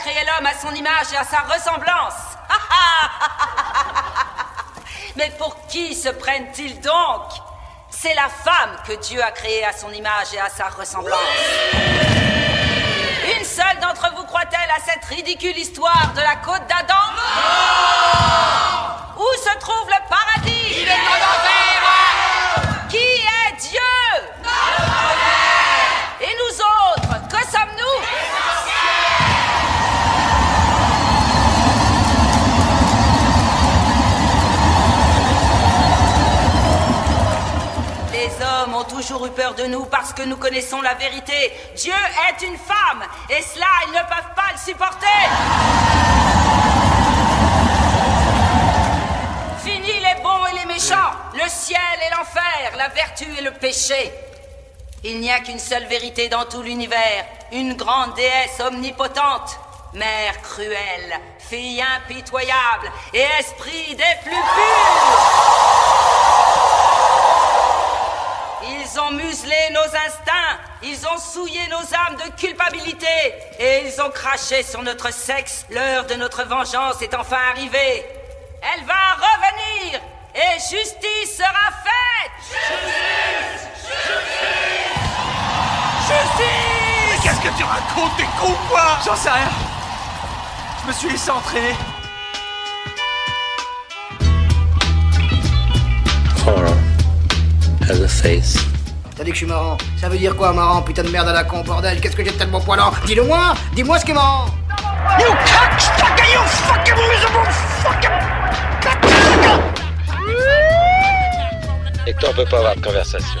créé l'homme à son image et à sa ressemblance. Mais pour qui se prennent-ils donc? C'est la femme que Dieu a créée à son image et à sa ressemblance. Une seule d'entre vous croit-elle à cette ridicule histoire de la côte d'Adam? Où se trouve le paradis? Hommes ont toujours eu peur de nous parce que nous connaissons la vérité. Dieu est une femme et cela, ils ne peuvent pas le supporter. Fini les bons et les méchants, le ciel et l'enfer, la vertu et le péché. Il n'y a qu'une seule vérité dans tout l'univers, une grande déesse omnipotente, mère cruelle, fille impitoyable et esprit des plus purs. Ils ont muselé nos instincts, ils ont souillé nos âmes de culpabilité et ils ont craché sur notre sexe. L'heure de notre vengeance est enfin arrivée. Elle va revenir et justice sera faite. Mais qu'est-ce que tu racontes, t'es con quoi? J'en sais rien. Je me suis laissé entraîner. Horror has a face. T'as dit que je suis marrant. Ça veut dire quoi, marrant Putain de merde à la con, bordel? Qu'est-ce que j'ai de tellement poilant? Dis-le moi Dis-moi ce qui est marrant You cocksucker, you fucking miserable fucking... Et toi, on peut pas avoir de conversation.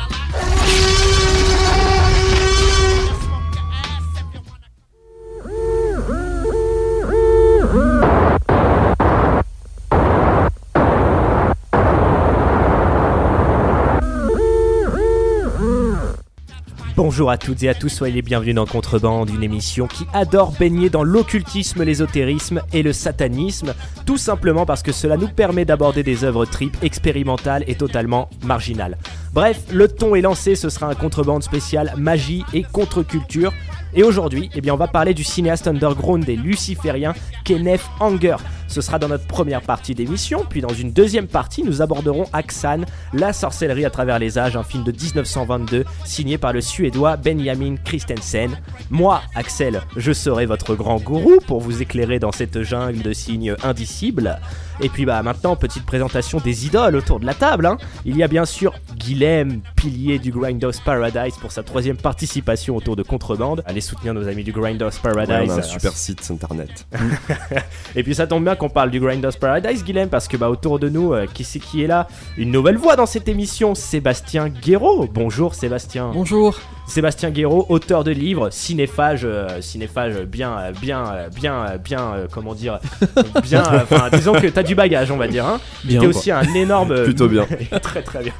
Bonjour à toutes et à tous, soyez bienvenus dans Contrebande, une émission qui adore baigner dans l'occultisme, l'ésotérisme et le satanisme, tout simplement parce que cela nous permet d'aborder des œuvres tripes expérimentales et totalement marginales. Bref, le ton est lancé, ce sera un Contrebande spécial magie et contre-culture. Et aujourd'hui, eh bien, on va parler du cinéaste underground des lucifériens Kenneth Anger. Ce sera dans notre première partie d'émission, puis dans une deuxième partie, nous aborderons Aksan, la sorcellerie à travers les âges, un film de 1922 signé par le suédois Benjamin Christensen. Moi, Axel, je serai votre grand gourou pour vous éclairer dans cette jungle de signes indicibles. Et puis bah maintenant, petite présentation des idoles autour de la table. hein. Il y a bien sûr Guilhem, pilier du Grindhouse Paradise pour sa troisième participation autour de Contrebande. Allez soutenir nos amis du Grindhouse Paradise. Ouais, on a un super site internet. Et puis ça tombe bien qu'on parle du Grindhouse Paradise, Guilhem, parce que bah autour de nous, euh, qui c'est qui est là? Une nouvelle voix dans cette émission, Sébastien Guéraud. Bonjour Sébastien. Bonjour. Sébastien Guéraud, auteur de livres, cinéphage, euh, cinéphage bien, euh, bien, euh, bien, bien, euh, comment dire, bien, enfin, disons que t'as du bagage, on va dire. Hein. Bien, T'es aussi un énorme. Plutôt bien. très très bien.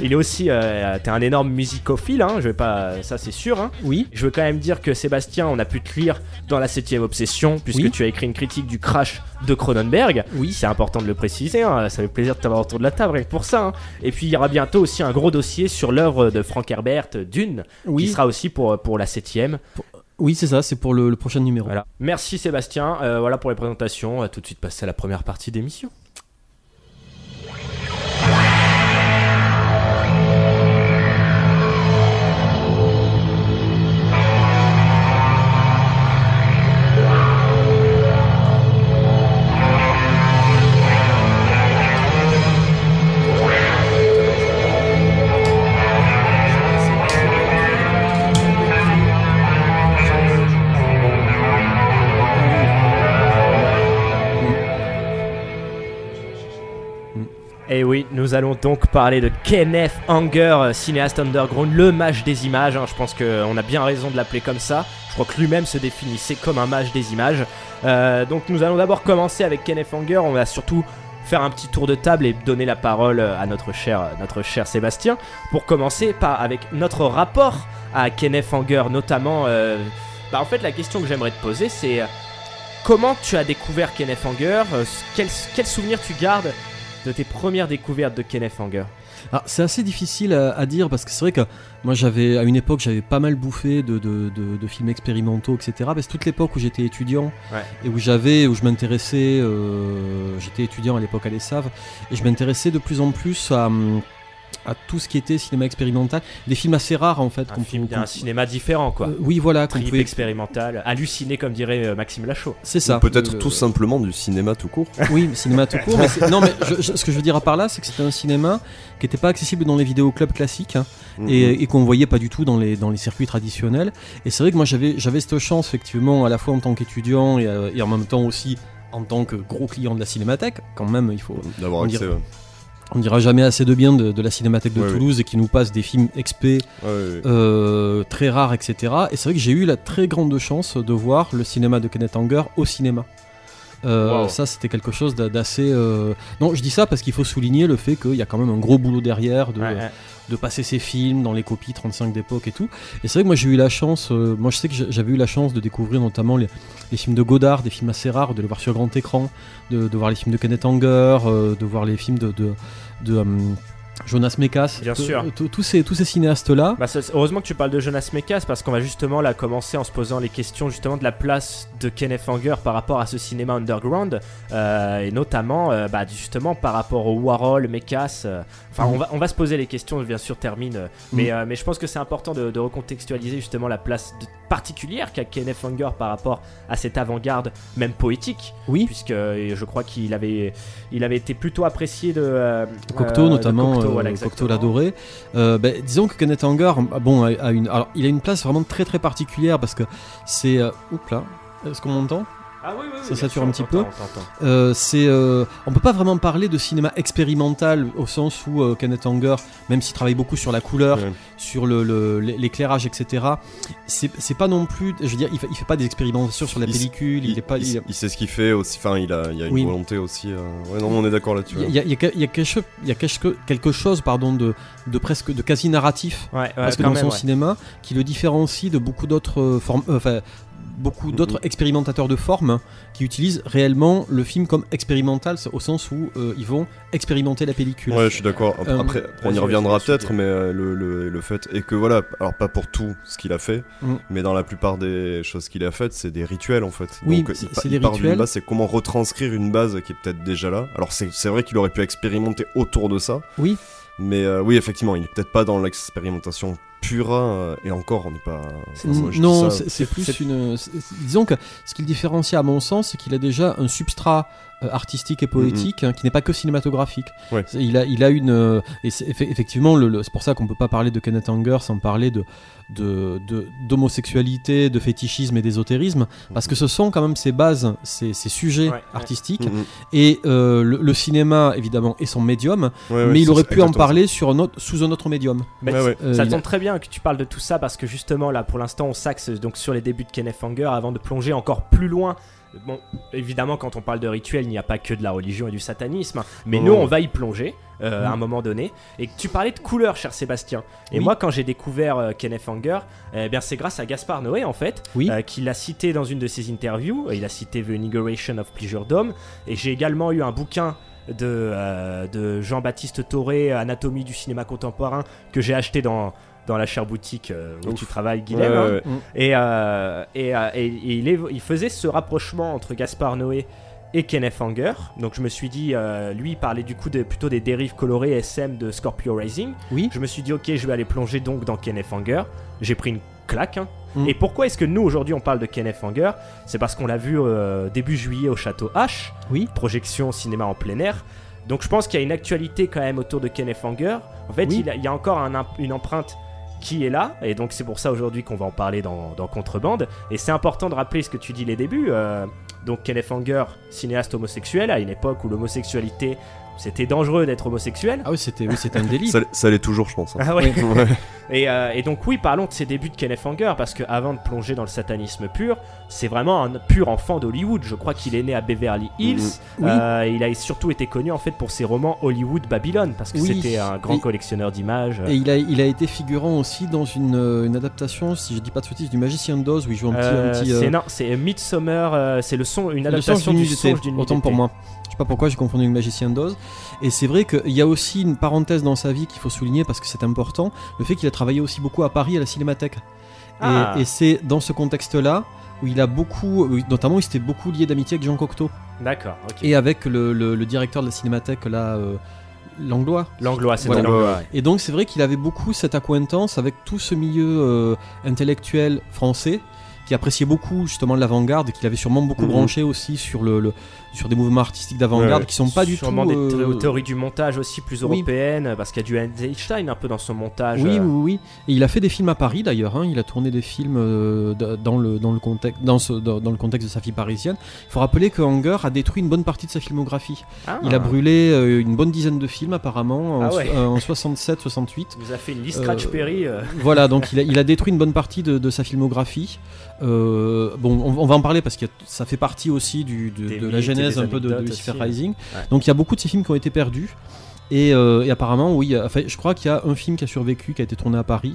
Il est aussi, t'es un énorme musicophile, hein, je vais pas, ça c'est sûr. Hein. Oui. Je veux quand même dire que Sébastien, on a pu te lire dans la 7ème obsession, puisque Oui. tu as écrit une critique du crash de Cronenberg. Oui. C'est important de le préciser, hein, ça fait plaisir de t'avoir autour de la table rien que pour ça. hein. Et puis il y aura bientôt aussi un gros dossier sur l'œuvre de Frank Herbert, Dune, Oui. Qui sera aussi pour, pour la 7ème. Oui, c'est ça, c'est pour le, le prochain numéro. Voilà. Merci Sébastien, Euh, voilà pour les présentations. On va tout de suite passer à la première partie d'émission. Nous allons donc parler de Kenneth Anger, euh, cinéaste underground, le mage des images. hein. Je pense qu'on a bien raison de l'appeler comme ça. Je crois que lui-même se définissait comme un mage des images. Euh, donc nous allons d'abord commencer avec Kenneth Anger. On va surtout faire un petit tour de table et donner la parole euh, à notre cher, notre cher Sébastien. Pour commencer par, avec notre rapport à Kenneth Anger, notamment... euh, bah, en fait, la question que j'aimerais te poser, c'est... euh, Comment tu as découvert Kenneth Anger Euh, quel, quel souvenir tu gardes de tes premières découvertes de Kenneth Anger Alors, c'est assez difficile à, à dire parce que c'est vrai que moi j'avais à une époque j'avais pas mal bouffé de, de- de- de films expérimentaux etc. Parce que toute l'époque où j'étais étudiant Ouais. et où j'avais où je m'intéressais, euh, j'étais étudiant à l'époque à l'ESSAV et je m'intéressais de plus en plus à, hum, à tout ce qui était cinéma expérimental, des films assez rares en fait. Un film qu'on- cinéma différent, quoi. Euh, oui voilà, Trip pouvait- expérimental, halluciné, comme dirait euh, Maxime Lachaud. c'est ça. Ou peut-être Le- tout simplement du cinéma tout court. Oui, cinéma tout court. mais non, mais je- je- ce que je veux dire par là, c'est que c'était un cinéma qui n'était pas accessible dans les vidéoclubs classiques hein, Mhm. et, et qu'on voyait pas du tout dans les, dans les circuits traditionnels. Et c'est vrai que moi j'avais j'avais cette chance, effectivement, à la fois en tant qu'étudiant et, euh, et en même temps aussi en tant que gros client de la cinémathèque. Quand même, il faut. D'avoir accès. ouais. On dira jamais assez de bien de, de la cinémathèque de Ouais, Toulouse et qui nous passe des films XP Ouais, euh, très rares, etc. Et c'est vrai que j'ai eu la très grande chance de voir le cinéma de Kenneth Anger au cinéma. Euh, Wow. Ça, c'était quelque chose d'a- d'assez. euh, Non, je dis ça parce qu'il faut souligner le fait qu'il y a quand même un gros boulot derrière de, Ouais, ouais. De passer ses films dans les copies 35 d'époque et tout. Et c'est vrai que moi j'ai eu la chance, euh, moi je sais que j'a- j'avais eu la chance de découvrir notamment les, les films de Godard, des films assez rares, de les voir sur grand écran, de, de voir les films de Kenneth Anger, euh, de voir les films de, de, de, hum, Jonas Mekas. Bien sûr. Tous ces, tous ces cinéastes-là. Bah, heureusement que tu parles de Jonas Mekas parce qu'on va justement là commencer en se posant les questions justement de la place de Kenneth Anger par rapport à ce cinéma underground euh, et notamment euh, bah, justement par rapport au Warhol, Mekas. Enfin, Mhm. on, va, on va se poser les questions, bien sûr, termine. euh, mais, euh, mais je pense que c'est important de, de recontextualiser justement la place de- particulière qu'a Kenneth Anger par rapport à cette avant-garde, même poétique, Oui. puisque euh, je crois qu'il avait, il avait été plutôt apprécié de euh, Cocteau euh, de notamment, Cocteau, voilà. Euh, ben, disons que Kenneth Anger, bon, a, a une, alors, il a une place vraiment très très particulière parce que c'est, oups là, est-ce qu'on m'entend? Ah oui, oui, oui, Ça sature sûr, un on petit peu. Euh, c'est, euh, on peut pas vraiment parler de cinéma expérimental au sens où euh, Kenneth Anger, même s'il travaille beaucoup sur la couleur, sur le, l'éclairage, etc. C'est, pas non plus, je veux dire, il fait, il fait pas des expérimentations sur la Il pellicule, il, est pas, il, sait ce qu'il fait aussi. Enfin, il a, il a une volonté aussi. Ouais, non, on est d'accord là-dessus. il y a, y a- y quelque y a quelque, quelque chose, pardon, de, de presque, de quasi narratif Ouais, ouais, parce que dans même, son cinéma, qui le différencie de beaucoup d'autres formes, enfin beaucoup d'autres expérimentateurs de formes qui utilisent réellement le film comme expérimental, au sens où euh, ils vont expérimenter la pellicule. Ouais, je suis d'accord. Après, Euh, après, on y reviendra peut-être, mais euh, le, le, le fait est que voilà, alors pas pour tout ce qu'il a fait, Mm. mais dans la plupart des choses qu'il a faites, c'est des rituels en fait. Oui, Donc, c'est- il, il des part d'une rituels. base, c'est comment retranscrire une base qui est peut-être déjà là. Alors c'est vrai qu'il aurait pu expérimenter autour de ça, Oui, mais oui, effectivement, il est peut-être pas dans l'expérimentation euh, et encore, on n'est pas. enfin, moi, non, c'est plus une. Disons que ce qui le différencie à mon sens, c'est qu'il a déjà un substrat artistique et poétique hein, qui n'est pas que cinématographique. Ouais. Il a, il a une. euh, et effectivement, le- le- c'est pour ça qu'on peut pas parler de Kenneth Anger sans parler de de- de- d'homosexualité, de, fétichisme et d'ésotérisme, parce que ce sont quand même ses bases, ses, ses sujets Ouais, ouais. artistiques. Mm, mm. Et euh, le, le cinéma, évidemment, est son médium, Ouais, ouais, mais il aurait pu en parler sur un autre, sous un autre médium. Mais. Euh, ça a- tombe très bien que tu parles de tout ça parce que justement là pour l'instant on s'axe donc sur les débuts de Kenneth Anger avant de plonger encore plus loin. Bon, évidemment quand on parle de rituel il n'y a pas que de la religion et du satanisme, mais Non, nous on va y plonger euh, à Mm. un moment donné. Et tu parlais de couleur cher Sébastien. Et Oui. moi quand j'ai découvert euh, Kenneth Anger, eh bien c'est grâce à Gaspard Noé en fait, Oui. euh, qui l'a cité dans une de ses interviews. Il a cité The Inauguration of Pleasure Dome. Et j'ai également eu un bouquin de, de Jean-Baptiste Toré, Anatomie du cinéma contemporain, que j'ai acheté dans, dans la chère boutique euh, où Ouf. tu travailles, Guilhem. ouais, hein. ouais. Et, euh, et, euh, et- et il, faisait ce rapprochement entre Gaspard Noé et Kenneth Anger. Donc je me suis dit, euh, lui il parlait du coup de, plutôt des dérives colorées SM de Scorpio Rising. Oui. Je me suis dit, ok, je vais aller plonger donc dans Kenneth Anger. J'ai pris une claque. hein. Mm. Et pourquoi est-ce que nous aujourd'hui on parle de Kenneth Anger? C'est parce qu'on l'a vu euh, début juillet au château H, Oui. projection cinéma en plein air. Donc je pense qu'il y a une actualité quand même autour de Kenneth Anger. En fait, Oui. il, y a encore un une empreinte qui est là, et donc c'est pour ça aujourd'hui qu'on va en parler dans, Contrebande. Et c'est important de rappeler ce que tu dis les débuts. euh, donc Kenneth Anger, cinéaste homosexuel, à une époque où l'homosexualité, c'était dangereux d'être homosexuel. Ah oui, c'était oui, c'était un délit. Ça, ça l'est toujours, je pense. hein. Ah ouais. Ouais. Et, euh, et donc oui, parlons de ses débuts de Kenneth Anger, parce que avant de plonger dans le satanisme pur, c'est vraiment un pur enfant d'Hollywood. Je crois qu'il est né à Beverly Hills. Mhm. Oui. Euh, il a surtout été connu en fait pour ses romans Hollywood Babylon, parce que Oui. c'était un grand Et- collectionneur d'images. Et il a, il a été figurant aussi dans une, euh, une adaptation, si je dis pas de bêtises, du Magicien d'Oz où il joue un petit. un Euh, petit, euh, c'est non, c'est Midsummer, euh, c'est le son, une le adaptation songe du d'été, songe d'une nuit Autant pour moi. Sais pas pourquoi j'ai confondu avec Magicien d'Oz. Et c'est vrai qu'il y a aussi une parenthèse dans sa vie qu'il faut souligner parce que c'est important, le fait qu'il a travaillé aussi beaucoup à Paris à la Cinémathèque. Et- Ah. Et, c'est dans ce contexte-là où il a beaucoup, notamment il s'était beaucoup lié d'amitié avec Jean Cocteau D'accord, et avec le, le- le directeur de la Cinémathèque là, euh, Langlois. L'anglois, c'est Voilà. Et donc c'est vrai qu'il avait beaucoup cette acquaintance avec tout ce milieu euh, intellectuel français qui appréciait beaucoup justement l'avant-garde, qu'il avait sûrement beaucoup Mhm. branché aussi sur, le, le- sur des mouvements artistiques d'avant-garde Ouais. qui sont pas du tout... Sûrement des euh, thé- théories du montage aussi plus oui. européennes, parce qu'il y a du Einstein un peu dans son montage. Oui, euh, oui, oui. Et il a fait des films à Paris d'ailleurs. hein. Il a tourné des films euh, dans, le, dans, le contexte, dans, ce- dans, dans le contexte de sa vie parisienne. Il faut rappeler que Hanger a détruit une bonne partie de sa filmographie. ah, Il a brûlé une bonne dizaine de films apparemment en, Ah ouais. so- euh, en 67-68. Il nous a fait une liste Scratch Perry. voilà, donc il a, il a détruit une bonne partie de, de sa filmographie. Euh, bon, on, on va en parler parce que ça fait partie aussi du, de, la genèse un peu de, Lucifer aussi. Rising. Ouais. Donc il y a beaucoup de ces films qui ont été perdus. Et, euh, et apparemment, oui, enfin, je crois qu'il y a un film qui a survécu, qui a été tourné à Paris.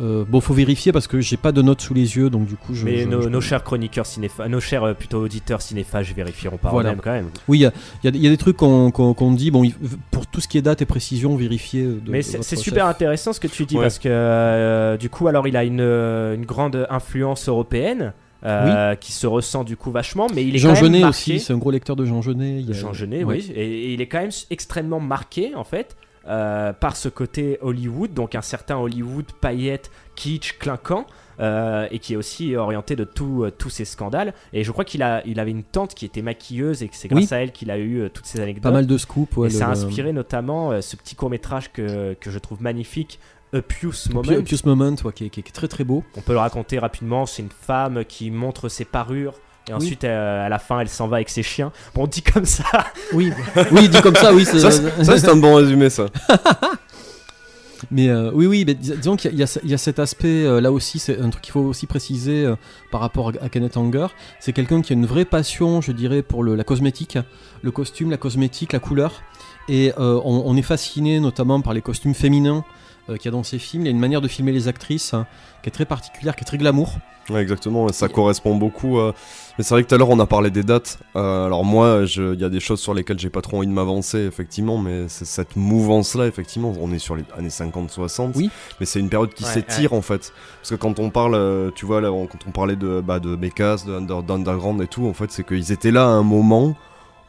Euh, bon, faut vérifier parce que j'ai pas de notes sous les yeux, donc du coup, je. Mais je- nos, je- nos chers chroniqueurs cinéphages, nos chers plutôt auditeurs cinéphages vérifieront par Voilà. eux-mêmes quand même. Oui, il y a, y y des trucs qu'on qu'on dit. Bon, pour tout ce qui est date et précision, vérifiez. euh, de- Mais c'est super intéressant ce que tu dis Ouais. parce que euh, du coup, alors il a une, euh, une grande influence européenne euh, qui se ressent du coup vachement, mais il est Jean quand même Genet marqué. aussi, c'est un gros lecteur de Jean Genet. a- Jean Genet, oui, et, et il est quand même extrêmement marqué en fait euh, par ce côté Hollywood, donc un certain Hollywood paillettes, kitsch, clinquant. euh, et qui est aussi orienté de tout, euh, tous ces scandales. Et je crois qu'il a, il avait une tante qui était maquilleuse et que c'est grâce Oui. à elle qu'il a eu toutes ces anecdotes. Pas mal de scoops. ouais, et le- ça a inspiré notamment ce petit court métrage que, que je trouve magnifique, A Pious Moment. Pious Pious Moment, ouais, qui, est, qui est très très beau. On peut le raconter rapidement. C'est une femme qui montre ses parures. Et ensuite, euh, à la fin, elle s'en va avec ses chiens. Bon, on dit comme ça. Oui, oui, dit comme ça, oui. c'est- Ça, c'est un bon résumé, ça. Mais euh, oui, oui, mais dis- disons qu'il y, a- il y a- il y a cet aspect euh, là aussi, c'est un truc qu'il faut aussi préciser euh, par rapport à Kenneth Anger. C'est quelqu'un qui a une vraie passion, je dirais, pour le- la cosmétique, le costume, la cosmétique, la couleur. Et euh, on, on est fasciné notamment par les costumes féminins euh, qu'il y a dans ses films. Il y a une manière de filmer les actrices hein, qui est très particulière, qui est très glamour. Ouais, exactement, et ça correspond beaucoup. euh, Mais c'est vrai que tout à l'heure on a parlé des dates. Euh, alors moi, il y a des choses sur lesquelles j'ai pas trop envie de m'avancer, effectivement, mais c'est cette mouvance-là, effectivement, on est sur les années 50-60. Oui. Mais c'est une période qui Ouais, s'étire en fait. Parce que quand on parle, euh, tu vois, là, on- quand on parlait de, bah, de Under- d'Underground et tout, en fait, c'est qu'ils étaient là à un moment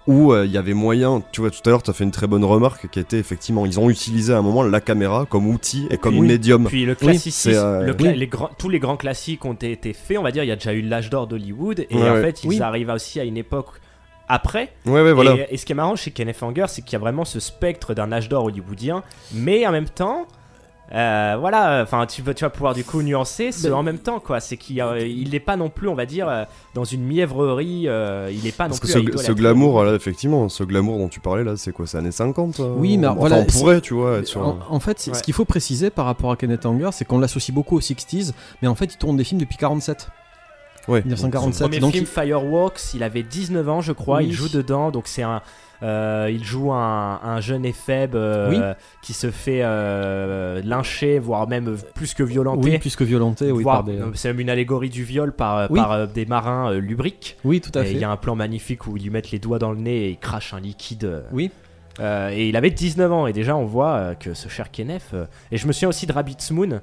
où euh, il y avait moyen, tu vois, tout à l'heure, tu as fait une très bonne remarque qui était effectivement, ils ont utilisé à un moment la caméra comme outil et comme puis- médium. Puis le c'est, classicisme, euh, le cla- oui. les grands- tous les grands classiques ont été faits. On va dire, il y a déjà eu l'âge d'or d'Hollywood. Et Ouais, en ouais. fait, ils Oui. arrivent aussi à une époque après. Ouais, ouais, voilà. Et, et ce qui est marrant chez Kenneth Anger, c'est qu'il y a vraiment ce spectre d'un âge d'or hollywoodien, mais en même temps, euh, voilà, enfin, tu, vas- tu vas pouvoir du coup nuancer ce Ben- en même temps, quoi. C'est qu'il euh, il n'est pas non plus, on va dire, euh, dans une mièvrerie, euh, il n'est pas Parce non que plus. à ce, idolâtrer. ce glamour, là, effectivement, ce glamour dont tu parlais là, c'est quoi C'est années 50 euh, Oui, mais enfin, voilà, on pourrait, tu vois, être sur. En, en fait, Ouais. ce qu'il faut préciser par rapport à Kenneth Anger, c'est qu'on l'associe beaucoup aux 60s, mais en fait, il tourne des films depuis 47. Ouais. 1947. Son premier donc film il- Fireworks, il avait 19 ans, je crois. Oui. Il joue dedans, donc c'est un. Euh, il joue un, un jeune éphèbe euh, qui se fait euh, lyncher, voire même plus que violenter. oui, plus que violenté, oui, des- C'est même une allégorie du viol par, Oui. par des marins lubriques. Oui, tout à Et fait. il y a un plan magnifique où ils lui mettent les doigts dans le nez et ils crachent un liquide. Oui. euh, et il avait 19 ans et déjà on voit euh, que ce cher Kenneth euh, et je me souviens aussi de Rabbit's Moon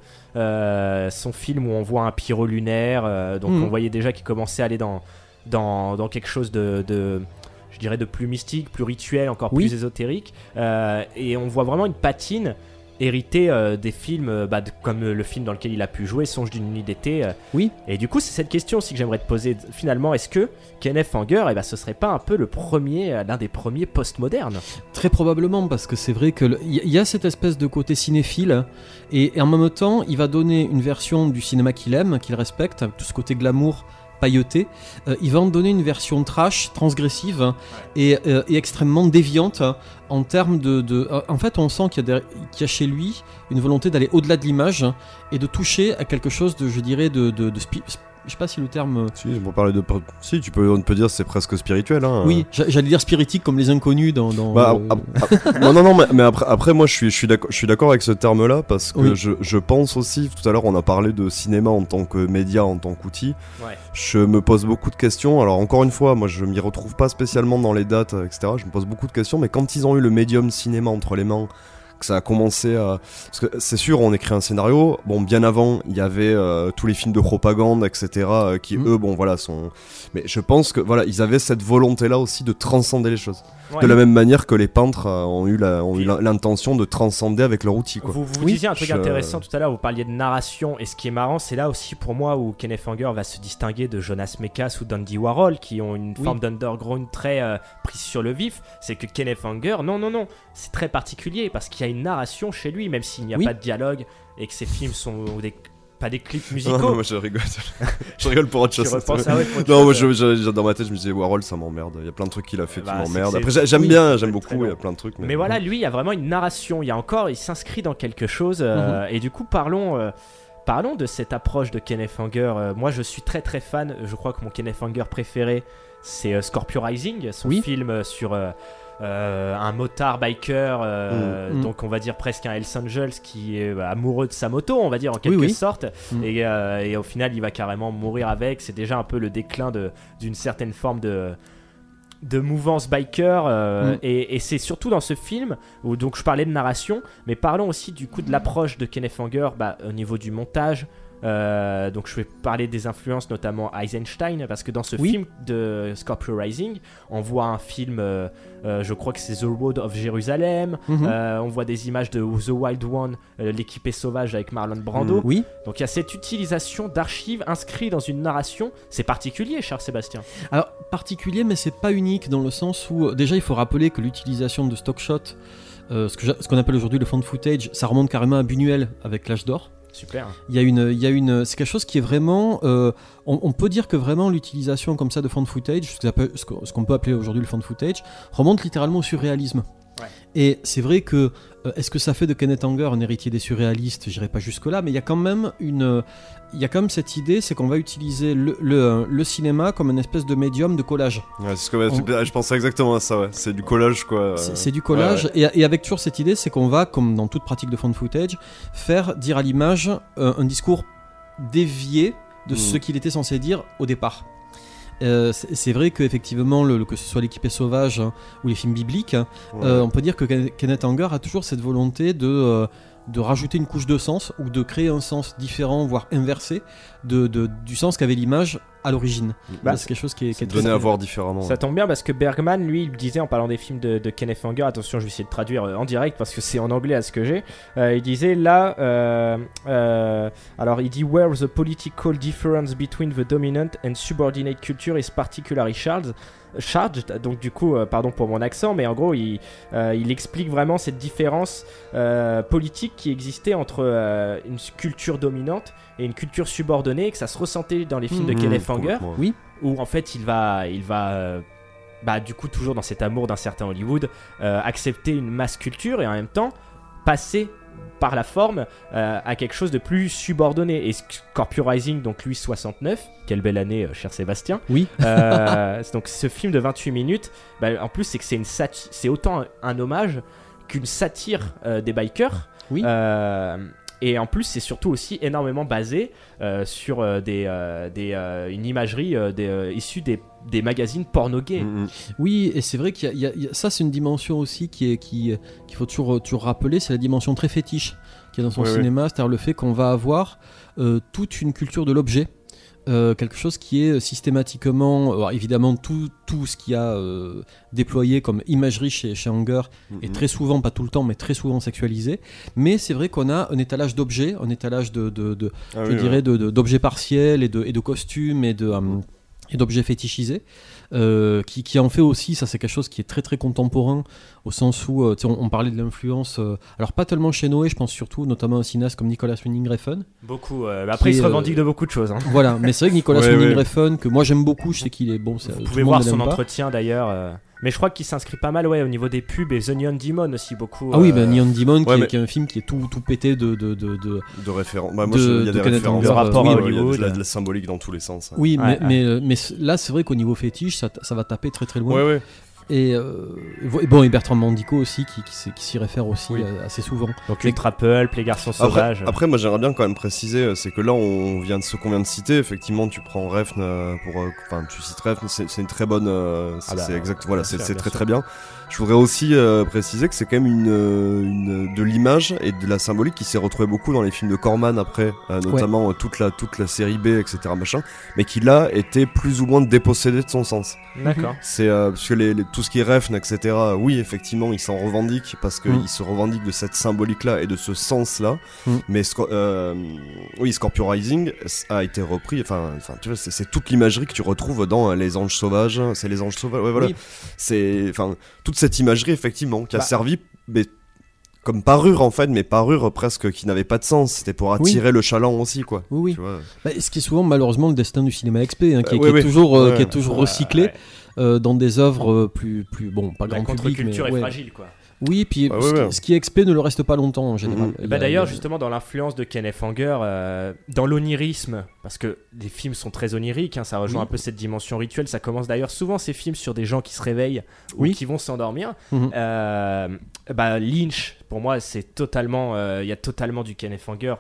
son film où on voit un pyro lunaire donc Mhm. on voyait déjà qu'il commençait à aller dans, dans, dans quelque chose de, de- je dirais de plus mystique plus rituel encore Oui. plus ésotérique Euh, et on voit vraiment une patine héritée euh, des films euh, bah, de- comme euh, le film dans lequel il a pu jouer Songe d'une nuit d'été euh. Oui. et du coup c'est cette question aussi que j'aimerais te poser finalement est-ce que Kenneth Anger eh ben, ce serait pas un peu le premier l'un des premiers postmodernes? Très probablement, parce que c'est vrai qu'il y, y a cette espèce de côté cinéphile, et, et en même temps, il va donner une version du cinéma qu'il aime, qu'il respecte, avec tout ce côté glamour pailleté. Euh, il va en donner une version trash, transgressive, et, euh, et extrêmement déviante hein, en termes de... de- euh, en fait, on sent qu'il y, a y chez lui une volonté d'aller au-delà de l'image hein, et de toucher à quelque chose de, je dirais, de, de- de spi- je sais pas si le terme. euh, Si, on peut parler de. Si, tu peux, on peut dire que c'est presque spirituel. Hein. Oui, j'a- j'allais dire spiritique comme les inconnus dans. dans Bah, euh, non, non, non, mais, mais après, après, moi, je suis, je suis d'accord, je suis d'accord avec ce terme-là parce que Oui. je, je pense aussi. Tout à l'heure, on a parlé de cinéma en tant que média, en tant qu'outil. Ouais. Je me pose beaucoup de questions. Alors, encore une fois, moi, je m'y retrouve pas spécialement dans les dates, etc. Je me pose beaucoup de questions, mais quand ils ont eu le médium cinéma entre les mains, que ça a commencé à. Parce que c'est sûr, on écrit un scénario. Bon, bien avant, il y avait euh, tous les films de propagande, etc. euh, qui, Mm. eux, bon, voilà, sont. Mais je pense que, voilà, ils avaient cette volonté-là aussi de transcender les choses. Ouais. De la même manière que les peintres euh, ont eu la- ont eu Puis- la- l'intention de transcender avec leur outil, quoi. Vous, vous Oui, disiez un truc je- intéressant tout à l'heure, vous parliez de narration, et ce qui est marrant, c'est là aussi pour moi où Kenneth Anger va se distinguer de Jonas Mekas ou d'Andy Warhol, qui ont une Oui. forme d'underground très euh, prise sur le vif. C'est que Kenneth Anger, non, non, non, c'est très particulier parce qu'il y a une narration chez lui, même s'il n'y a Oui. pas de dialogue et que ses films sont des, pas des clips musicaux. non, moi je rigole. je rigole pour autre chose. autre. Non, moi je, dans ma tête, je me disais Warhol, ça m'emmerde. Il y a plein de trucs qu'il a fait Bah, qui m'emmerdent. Après, j'ai- j'aime oui, bien, j'aime beaucoup. Il y a plein de trucs. Mais voilà, lui, il y a vraiment une narration. Il y a encore, il s'inscrit dans quelque chose. euh, Mhm. Et du coup, parlons, euh, parlons de cette approche de Kenneth Anger. Euh, moi, je suis très très fan. Je crois que mon Kenneth Anger préféré, c'est Scorpio Rising, son Oui. film sur euh, un motard biker, euh, Mhm. donc on va dire presque un Hells Angels qui est euh, amoureux de sa moto, on va dire en quelque oui. sorte. Et, euh, et au final, il va carrément mourir avec. C'est déjà un peu le déclin d'une certaine forme de de mouvance biker euh, Mm. et, et c'est surtout dans ce film où donc je parlais de narration mais parlons aussi du coup de l'approche de Kenneth Anger bah, au niveau du montage Euh, donc je vais parler des influences notamment Eisenstein parce que dans ce Oui. film de Scorpio Rising on voit un film euh, euh, je crois que c'est The Road of Jérusalem Mhm. Euh, on voit des images de The Wild One l'équipée sauvage avec Marlon Brando Oui. donc il y a cette utilisation d'archives inscrites dans une narration c'est particulier cher Sébastien Alors, particulier, mais c'est pas unique dans le sens où, déjà, il faut rappeler que l'utilisation de stock shot, ce qu'on appelle aujourd'hui le fan footage, ça remonte carrément à Buñuel avec l'âge d'or. Il y a une, il y a une, c'est quelque chose qui est vraiment, euh, on, peut dire que vraiment l'utilisation comme ça de fan footage, ce qu'on peut appeler aujourd'hui le fan footage, remonte littéralement au surréalisme. Ouais. Et c'est vrai que, euh, est-ce que ça fait de Kenneth Anger un héritier des surréalistes? J'irai pas jusque là, mais il y a quand même une, euh, il y a quand même cette idée, c'est qu'on va utiliser le, le, le cinéma comme une espèce de médium de collage. Ouais, ce que- On- je pensais exactement à ça. Ouais. C'est du collage, quoi. euh. C'est du collage, Et, et avec toujours cette idée, c'est qu'on va, comme dans toute pratique de fan footage, faire dire à l'image euh, un discours dévié de Mhm. ce qu'il était censé dire au départ. Euh, c'est vrai qu'effectivement, le, le- que ce soit l'équipée sauvage hein, ou les films bibliques, hein, Ouais. euh, on peut dire que Ken- Kenneth Anger a toujours cette volonté de, euh, de rajouter une couche de sens ou de créer un sens différent, voire inversé, de, de- du sens qu'avait l'image à l'origine. Bah, c'est quelque chose qui est, qui est Donner très- à voir différemment. Ça tombe bien parce que Bergman, lui, il disait en parlant des films de, de Kenneth Anger, attention, je vais essayer de traduire euh, en direct parce que c'est en anglais à ce que j'ai. euh, il disait là, euh, euh, alors il dit where the political difference between the dominant and subordinate culture is particularly charged. Charged, donc du coup, euh, pardon pour mon accent, mais en gros, il, euh, il explique vraiment cette différence euh, politique qui existait entre euh, une culture dominante et une culture subordonnée, et que ça se ressentait dans les films de Mmh, Kenneth Anger. Oui. où en fait il va, il va, euh, bah du coup toujours dans cet amour d'un certain Hollywood, euh, accepter une masse culture et en même temps passer par la forme euh, à quelque chose de plus subordonné. Et Scorpio Rising, donc lui 69, quelle belle année, euh, cher Sébastien. Oui. Euh, donc ce film de 28 minutes, bah, en plus c'est que c'est une c'est autant un, un hommage qu'une satire des bikers. Oui. Et en plus, c'est surtout aussi énormément basé euh, sur euh, des, euh, des, euh, une imagerie euh, des, euh, issue des, des magazines porno gays. Mm, mm. Oui, et c'est vrai qu'il y a- y ça, c'est une dimension aussi qui est qui qu'il faut toujours toujours rappeler, c'est la dimension très fétiche qu'il y a dans son Oui, oui. cinéma, c'est-à-dire le fait qu'on va avoir euh, toute une culture de l'objet. Euh, quelque chose qui est systématiquement, alors évidemment tout, tout ce qu'il y a euh, déployé comme imagerie chez, chez Mm, est mm. très souvent, pas tout le temps, mais très souvent sexualisé. Mais c'est vrai qu'on a un étalage d'objets, un étalage de, de, de- Ah je oui, dirais, ouais. d'objets partiels et de, et de costumes et de, euh, et d'objets fétichisés, euh, qui, qui en fait aussi, ça c'est quelque chose qui est très très contemporain, au sens où, euh, tu sais, on, on parlait de l'influence, euh, alors pas tellement chez Noé, je pense surtout notamment à un cinéaste comme Nicolas Winding Refn. Beaucoup. euh, après, il se est, revendique euh, de beaucoup de choses. hein. Voilà, mais c'est vrai que Nicolas Ouais, Winding ouais. Refn, que moi j'aime beaucoup, je sais qu'il est bon, c'est- Vous pouvez voir son entretien d'ailleurs. Mais je crois qu'il s'inscrit pas mal ouais, au niveau des pubs et The Neon Demon aussi beaucoup. Ah oui, euh, bah, Neon Demon, qui, ouais, est, mais- qui est un film qui est tout, tout pété de. de, de, de- De référence. Bah, moi, il y a de des références. Anger, rapport Oui, à ouais, il y a de la, de la symbolique dans tous les sens. hein. Oui, Ouais, mais, ouais. mais, là, c'est vrai qu'au niveau fétiche, ça, ça va taper très très loin. Et, euh, et bon, et Bertrand Mandico aussi, qui, qui, s'y- qui s'y réfère aussi Oui. euh, assez souvent. Donc Ultra Pulp, Les Garçons Après, Sauvages. après, moi j'aimerais bien quand même préciser, euh, c'est que là on vient de ce qu'on vient de citer, effectivement tu prends Refn pour, enfin tu cites Refn, c'est une très bonne, c'est Ah bah, c'est exact, voilà, c'est bien très sûr. très bien. Je voudrais aussi euh, préciser que c'est quand même une, euh, une de l'image et de la symbolique qui s'est retrouvée beaucoup dans les films de Corman après, euh, notamment euh, toute la toute la série B, etc. machin, mais qui là était plus ou moins dépossédé de son sens. D'accord. C'est euh, parce que les, les- tout ce qui est refn, etc. Oui, effectivement, ils s'en revendiquent parce qu'ils Mm. se revendiquent de cette symbolique-là et de ce sens-là. Mm. Mais euh, oui, Scorpio Rising a été repris. Enfin, tu vois, c'est toute l'imagerie que tu retrouves dans euh, Les Anges Sauvages. C'est Les Anges Sauvages. Ouais, voilà. Oui. C'est enfin toute cette imagerie effectivement qui a Bah. servi, mais comme parure en fait, mais parure presque qui n'avait pas de sens. C'était pour attirer le chaland aussi, quoi. Oui, oui. Tu vois. Bah, ce qui est souvent malheureusement le destin du cinéma XP, hein, qui, Euh, qui oui, est oui. toujours, euh, Ouais. qui est toujours recyclé Ouais, euh, dans des œuvres euh, plus, plus bon, pas La grand public, mais contre-culture est ouais. fragile quoi. Oui, puis Ah, ce, ouais, qui- ouais. ce qui est XP ne le reste pas longtemps en général. Mhm. Y a- Bah d'ailleurs, justement, dans l'influence de Kenneth Anger, euh, dans l'onirisme, parce que les films sont très oniriques, hein, ça rejoint un peu cette dimension rituelle. Ça commence d'ailleurs souvent ces films sur des gens qui se réveillent Oui. ou qui vont s'endormir. Euh, bah, Lynch, pour moi, c'est totalement, euh, il y a totalement du Kenneth Anger,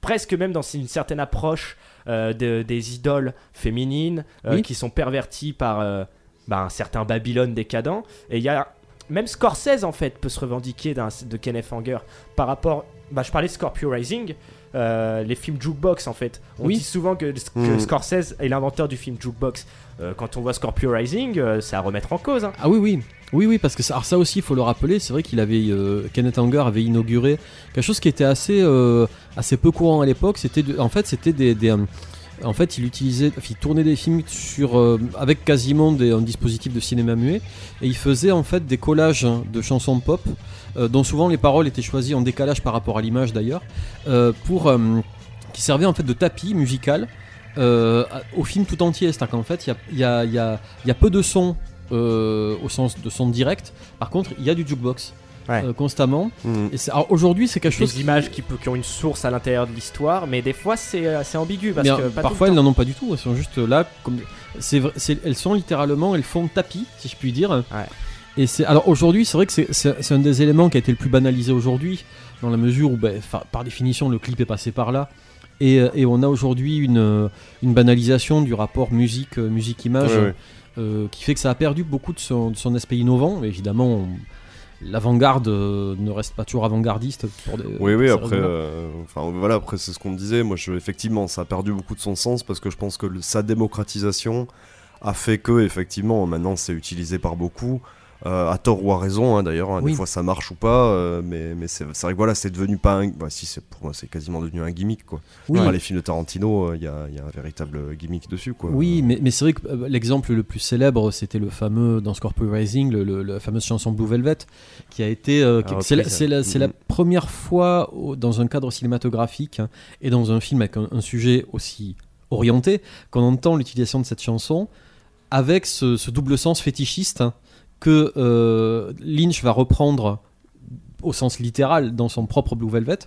presque même dans une certaine approche euh, de- des idoles féminines euh, Oui. qui sont perverties par euh, bah, un certain Babylone décadent. Et il y a même Scorsese en fait peut se revendiquer d'un- de Kenneth Anger par rapport. Bah, je parlais de Scorpio Rising, euh, les films jukebox en fait. On Oui. dit souvent que, que Mhm. Scorsese est l'inventeur du film jukebox. Euh, quand on voit Scorpio Rising, euh, c'est à remettre en cause. hein. Ah oui, oui. Oui, oui, parce que ça, alors ça aussi, il faut le rappeler, c'est vrai qu'il avait, euh, Kenneth Anger avait inauguré quelque chose qui était assez, euh, assez peu courant à l'époque. C'était, en fait, c'était des, des, en fait, il utilisait, il tournait des films euh, avec quasiment un dispositif de cinéma muet, et il faisait en fait des collages hein, de chansons pop, euh, dont souvent les paroles étaient choisies en décalage par rapport à l'image d'ailleurs, euh, qui servait en fait de tapis musical. au film tout entier, c'est-à-dire qu'en fait il y a, peu de sons au sens de son direct. Par contre, il y a du jukebox Ouais. euh, constamment. Et c'est- alors, aujourd'hui, c'est quelque chose Des images qui, peut- qui ont une source à l'intérieur de l'histoire, mais des fois c'est euh, c'est ambigu parce Mais, que euh, pas parfois, elles n'en ont pas du tout. Elles sont juste là. Comme... elles sont littéralement, elles font tapis, si je puis dire. Et c'est alors aujourd'hui, c'est vrai que c'est- un des éléments qui a été le plus banalisé aujourd'hui, dans la mesure où, ben, par définition, le clip est passé par là. Et, euh, et on a aujourd'hui une, euh, une banalisation du rapport musique, euh, Ouais, ouais. euh, qui fait que ça a perdu beaucoup de son, de son aspect innovant. Évidemment, on- l'avant-garde euh, ne reste pas toujours avant-gardiste. Pour des, Oui, pour oui, après, euh, enfin voilà, après c'est ce qu'on disait. Moi, je, effectivement, ça a perdu beaucoup de son sens parce que je pense que le- sa démocratisation a fait que, effectivement, maintenant c'est utilisé par beaucoup, euh, à tort ou à raison, hein, d'ailleurs. hein, Oui. Des fois ça marche ou pas, euh, mais, mais c'est vrai que voilà, c'est devenu pas un. Bah, si, c'est pour moi, c'est quasiment devenu un gimmick, quoi. Oui. Enfin, les films de Tarantino, euh, il y, a, il y a un véritable gimmick dessus, quoi. Oui, mais, mais c'est vrai que euh, l'exemple le plus célèbre, c'était le fameux, dans Scorpio Rising, le, le- la fameuse chanson Blue Velvet, qui a été. Ah, c'est la, Mhm. première fois au- dans un cadre cinématographique hein, et dans un film avec un, un sujet aussi orienté qu'on entend l'utilisation de cette chanson avec ce, ce double sens fétichiste que euh, Lynch va reprendre au sens littéral dans son propre Blue Velvet.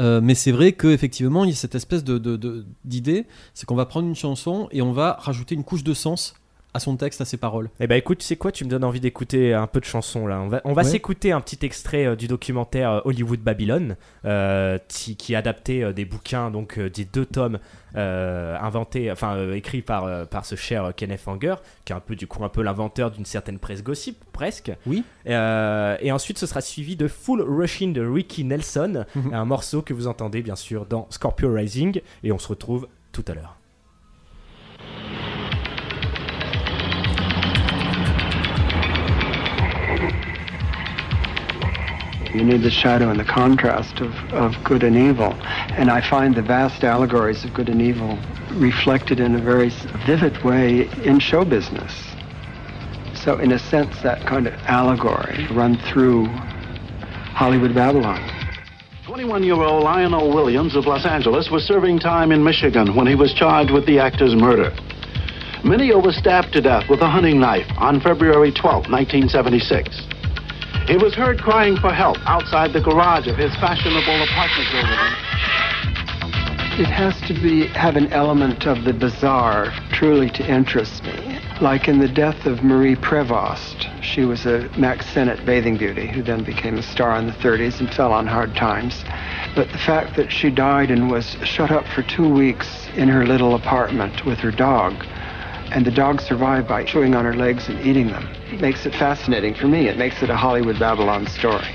Euh, mais c'est vrai qu'effectivement, il y a cette espèce de, de- d'idée, c'est qu'on va prendre une chanson et on va rajouter une couche de sens à son texte, à ses paroles. Eh ben écoute, tu sais quoi, tu me donnes envie d'écouter un peu de chansons là. On va, on va Ouais. s'écouter un petit extrait euh, du documentaire euh, Hollywood Babylon, euh, qui, qui est adapté euh, des bouquins, donc euh, des deux tomes euh, inventés, enfin euh, écrits par, euh, par ce cher Kenneth Anger, qui est un peu du coup un peu l'inventeur d'une certaine presse gossip, presque. Oui. Euh, et ensuite, ce sera suivi de Full Rushing de Ricky Nelson, Mhm. un morceau que vous entendez bien sûr dans Scorpio Rising, et on se retrouve tout à l'heure. You need the shadow and the contrast of, of good and evil. And I find the vast allegories of good and evil reflected in a very vivid way in show business. So, in a sense, that kind of allegory run through Hollywood Babylon. 21-year-old Lionel Williams of Los Angeles was serving time in Michigan when he was charged with the actor's murder. Mineo was stabbed to death with a hunting knife on February 12, 1976. He was heard crying for help outside the garage of his fashionable apartment building. It has to be have an element of the bizarre truly to interest me. Like in the death of Marie Prevost, she was a Max Sennett bathing beauty who then became a star in the 30s and fell on hard times. But the fact that she died and was shut up for two weeks in her little apartment with her dog, and the dog survived by chewing on her legs and eating them, It makes it fascinating for me. It makes it a Hollywood Babylon story.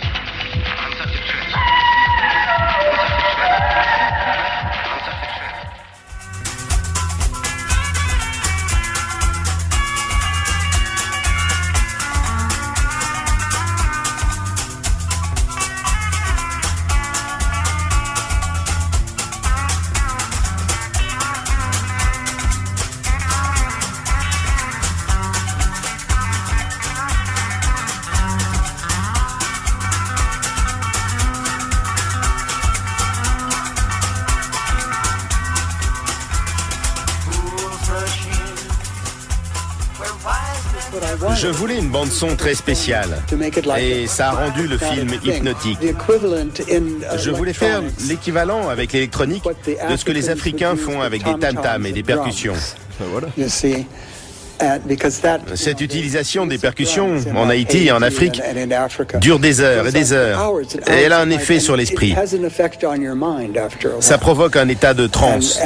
Bande son très spéciale. Et ça a rendu le film hypnotique. Je voulais faire l'équivalent avec l'électronique de ce que les Africains font avec des tam-tams et des percussions. Cette utilisation des percussions en Haïti et en Afrique dure des heures et des heures. et elle a un effet sur l'esprit. Ça provoque un état de transe.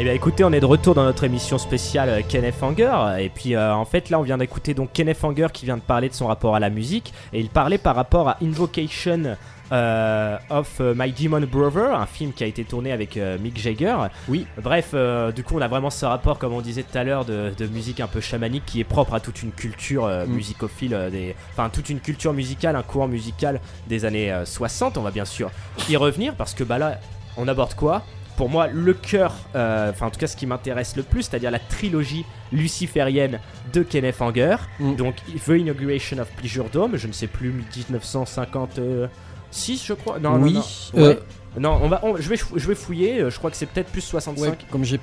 Eh bien écoutez, on est de retour dans notre émission spéciale euh, Kenneth Anger et puis euh, en fait là on vient d'écouter donc Kenneth Anger qui vient de parler de son rapport à la musique et il parlait par rapport à Invocation euh, of My Demon Brother, un film qui a été tourné avec euh, Mick Jagger. Oui. Bref, euh, du coup on a vraiment ce rapport comme on disait tout à l'heure de, de musique un peu chamanique qui est propre à toute une culture Mm. musicophile, des, enfin toute une culture musicale, un courant musical des années euh, 60. On va bien sûr y revenir parce que bah là on aborde quoi? Pour moi le cœur, euh, enfin en tout cas ce qui m'intéresse le plus, c'est-à-dire la trilogie luciférienne de Kenneth Anger. Mm. Donc The Inauguration of Pleasure Dome, je ne sais plus 1956 je crois. Non, Oui, non, non. euh, Ouais. Non, on va, on- je, vais, je vais fouiller, euh, je crois que c'est peut-être plus 65. Ouais, comme j'ai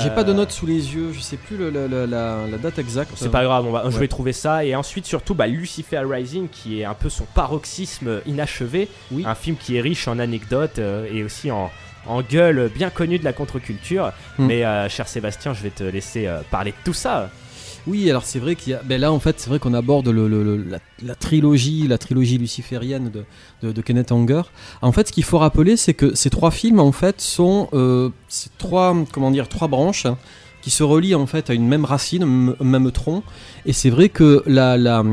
j'ai pas de notes sous les yeux, je sais plus la, la date exacte. C'est pas grave, on va, je vais trouver ça. Et ensuite, surtout, bah, Lucifer Rising, qui est un peu son paroxysme inachevé. Oui. Un film qui est riche en anecdotes euh, et aussi en, en gueule bien connue de la contre-culture. Hmm. Mais, euh, cher Sébastien, je vais te laisser euh, parler de tout ça. Oui, alors c'est vrai qu'il y a. Ben là, en fait, c'est vrai qu'on aborde le, le- le- la, la trilogie, la trilogie luciférienne de, de, de Kenneth Anger. En fait, ce qu'il faut rappeler, c'est que ces trois films, en fait, sont euh, ces trois, comment dire, trois branches hein, qui se relient en fait à une même racine, un même tronc. Et c'est vrai que la, la,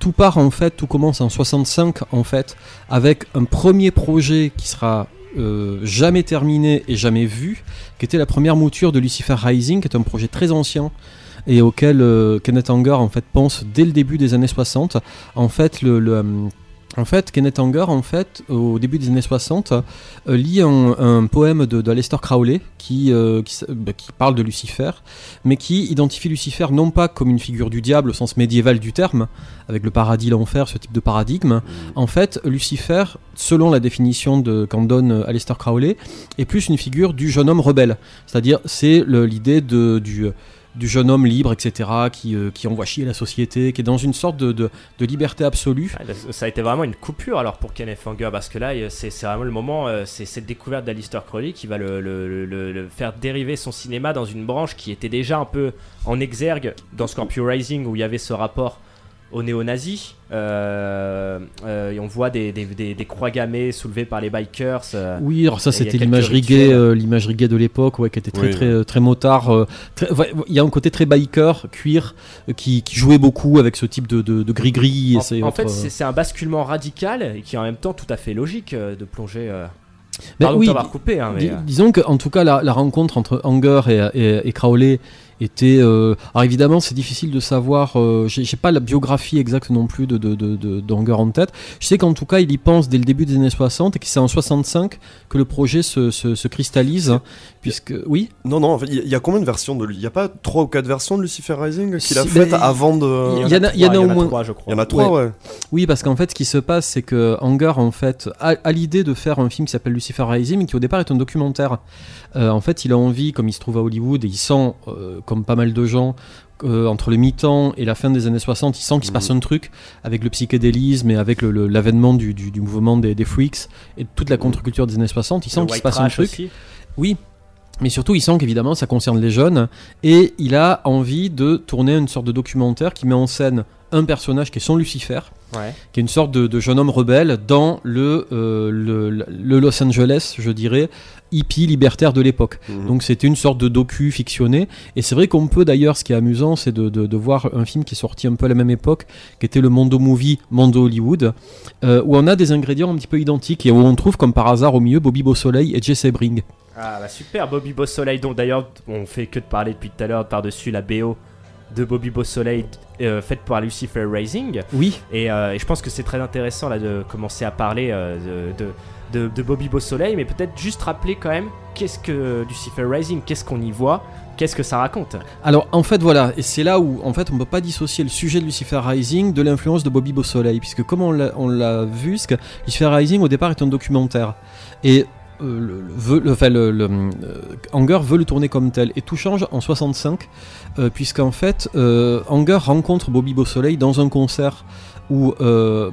tout part en fait, tout commence en 65 en fait, avec un premier projet qui sera euh, jamais terminé et jamais vu, qui était la première mouture de Lucifer Rising, qui est un projet très ancien et auquel euh, Kenneth Anger en fait pense dès le début des années 60. En fait, le, euh, en fait, Kenneth Anger, en fait, au début des années 60, euh, lit un, un poème de, Crowley qui, euh, qui, bah, qui parle de Lucifer, mais qui identifie Lucifer non pas comme une figure du diable au sens médiéval du terme, avec le paradis, l'enfer, ce type de paradigme. En fait, Lucifer, selon la définition de- qu'en donne euh, Aleister Crowley, est plus une figure du jeune homme rebelle. C'est-à-dire, c'est l'idée de- du, du jeune homme libre, etc., qui, euh, qui envoie chier la société, qui est dans une sorte de, de- liberté absolue. Ça a été vraiment une coupure alors pour Kenneth Anger parce que là euh, c'est vraiment le moment, euh, c'est cette découverte d'Alistair Crowley qui va le, le- le- le faire dériver son cinéma dans une branche qui était déjà un peu en exergue dans Scorpio Rising où il y avait ce rapport aux néo-nazis. Euh, euh, et on voit des, des- des- des croix gammées soulevées par les bikers. euh, Oui, alors ça c'était l'imagerie gay, euh, l'imagerie gay de l'époque, ouais, qui était très Oui. très très motard. euh, ouais, Il y a un côté très biker, cuir, qui, qui jouait beaucoup avec ce type de, de, de gris-gris. et En, ces en autres, fait, euh, c'est un basculement radical et qui est en même temps tout à fait logique euh, de plonger. euh, Ben Pardon oui, coupé, hein, mais, dis- disons que en tout cas la, la rencontre entre Anger et, et, et Crowley était. euh, Alors évidemment, c'est difficile de savoir. euh, J'ai pas la biographie exacte non plus de, de, en tête. Je sais qu'en tout cas, il y pense dès le début des années 60 et que c'est en 65 que le projet se cristallise. Puisque oui. Non, non, il y, a- il y a combien de versions de lui Il y a pas trois ou quatre versions de Lucifer Rising qu'il a Si, faites avant de. Il y en a, il y en a au moins. Il y en a trois, ouais. Oui, parce qu'en fait, ce qui se passe, c'est que Anger, en fait, a, a l'idée de faire un film qui s'appelle Lucifer Rising, mais qui au départ est un documentaire. Euh, en fait, il a envie, comme il se trouve à Hollywood, et il sent, euh, comme pas mal de gens, euh, entre le mi-temps et la fin des années 60, il sent qu'il se passe un truc avec le psychédélisme et avec l'avènement du, du- du mouvement des, des freaks et toute la contre-culture des années 60. Il sent qu'il se passe un truc. aussi. Oui. Mais surtout, il sent qu'évidemment, ça concerne les jeunes. Et il a envie de tourner une sorte de documentaire qui met en scène un personnage qui est son Lucifer, Ouais. qui est une sorte de, de jeune homme rebelle dans le, euh, le, le Los Angeles, je dirais, hippie libertaire de l'époque. Mhm. Donc c'était une sorte de docu fictionné. Et c'est vrai qu'on peut d'ailleurs, ce qui est amusant, c'est de, de- de voir un film qui est sorti un peu à la même époque, qui était le Mondo Movie, Mondo Hollywood, euh, où on a des ingrédients un petit peu identiques et où on trouve comme par hasard au milieu Bobby Beausoleil et Jesse Bring. Ah bah super, Bobby Beausoleil, dont d'ailleurs on fait que de parler depuis tout à l'heure par-dessus la BO de Bobby Beausoleil euh, faite par Lucifer Rising. Oui. Et, euh, et je pense que c'est très intéressant là de commencer à parler euh, de, de, de, Bobby Beausoleil, mais peut-être juste rappeler quand même qu'est-ce que Lucifer Rising, qu'est-ce qu'on y voit, qu'est-ce que ça raconte. Alors en fait voilà, et c'est là où en fait on peut pas dissocier le sujet de Lucifer Rising de l'influence de Bobby Beausoleil, puisque comme on l'a on l'a vu, ce que Lucifer Rising au départ est un documentaire et euh, le, le- veut, le- enfin, le, le, euh, Anger veut le tourner comme tel. Et tout change en 65 euh, puisqu'en fait euh, Anger rencontre Bobby Beausoleil dans un concert où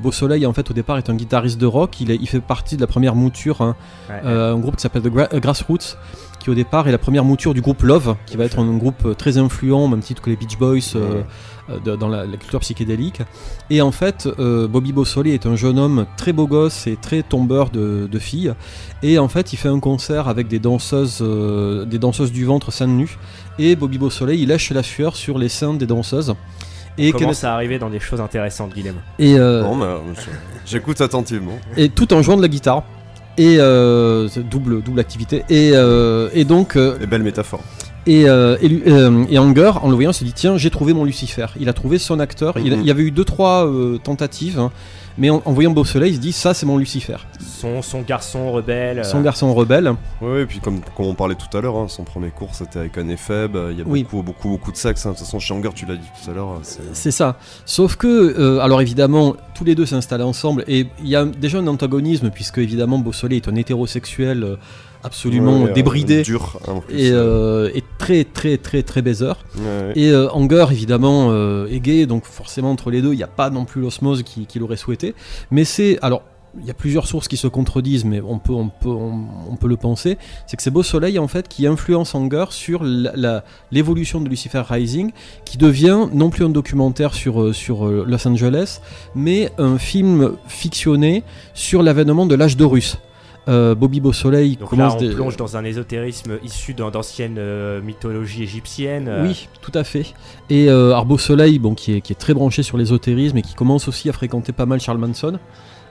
Beausoleil en fait au départ est un guitariste de rock, il, est- il fait partie de la première mouture, hein, Ouais. un groupe qui s'appelle The Gra- Grassroots, qui au départ est la première mouture du groupe Love, qui va être un groupe très influent, même titre que les Beach Boys de- dans la, la culture psychédélique. Et en fait, euh, Bobby Beausoleil est un jeune homme très beau gosse et très tombeur de, de filles. Et en fait, il fait un concert avec des danseuses, euh, des danseuses du ventre seins nus. Et Bobby Beausoleil, il lèche la sueur sur les seins des danseuses. Et Comment Kenneth- ça arriver dans des choses intéressantes, Guilhem et, euh, euh, je- j'écoute attentivement. et tout en jouant de la guitare. Et euh, double, double activité. Et, euh, et donc. euh, Les belles métaphores. Et, euh, et, lui- euh, et Anger, en le voyant, se dit tiens, j'ai trouvé mon Lucifer. Il a trouvé son acteur. Il, Mhm. il y avait eu deux trois euh, tentatives, hein, mais en, en voyant Beau Soleil, il se dit ça, c'est mon Lucifer. son, son garçon rebelle. euh, Son garçon rebelle. Oui, et puis comme, comme on parlait tout à l'heure, hein, son premier cours c'était avec un faible, il y a Oui. beaucoup, beaucoup, beaucoup de sexe. hein. De toute façon, chez Anger, tu l'as dit tout à l'heure, c'est. C'est ça. Sauf que, euh, alors évidemment, tous les deux s'installent ensemble et il y a déjà un antagonisme puisque évidemment Beau Soleil est un hétérosexuel euh, absolument Ouais, euh, débridé dur, hein, et, euh. euh, et très très très très baiser. Ouais. Et euh, Anger évidemment euh, est gay, donc forcément entre les deux il n'y a pas non plus l'osmose qu'il qu'il aurait souhaité. Mais c'est alors il y a plusieurs sources qui se contredisent, mais on peut, on peut, on, on peut le penser. C'est que c'est Beau Soleil en fait qui influence Anger sur l'évolution de Lucifer Rising, qui devient non plus un documentaire sur, sur Los Angeles, mais un film fictionné sur l'avènement de l'âge d'Horus. Euh, Bobby Beausoleil Donc commence là, on plonge dans un ésotérisme issu d'anciennes euh, mythologies égyptiennes. euh, Oui, tout à fait. Et euh, Arbo Soleil, bon, qui, est, qui est très branché sur l'ésotérisme et qui commence aussi à fréquenter pas mal Charles Manson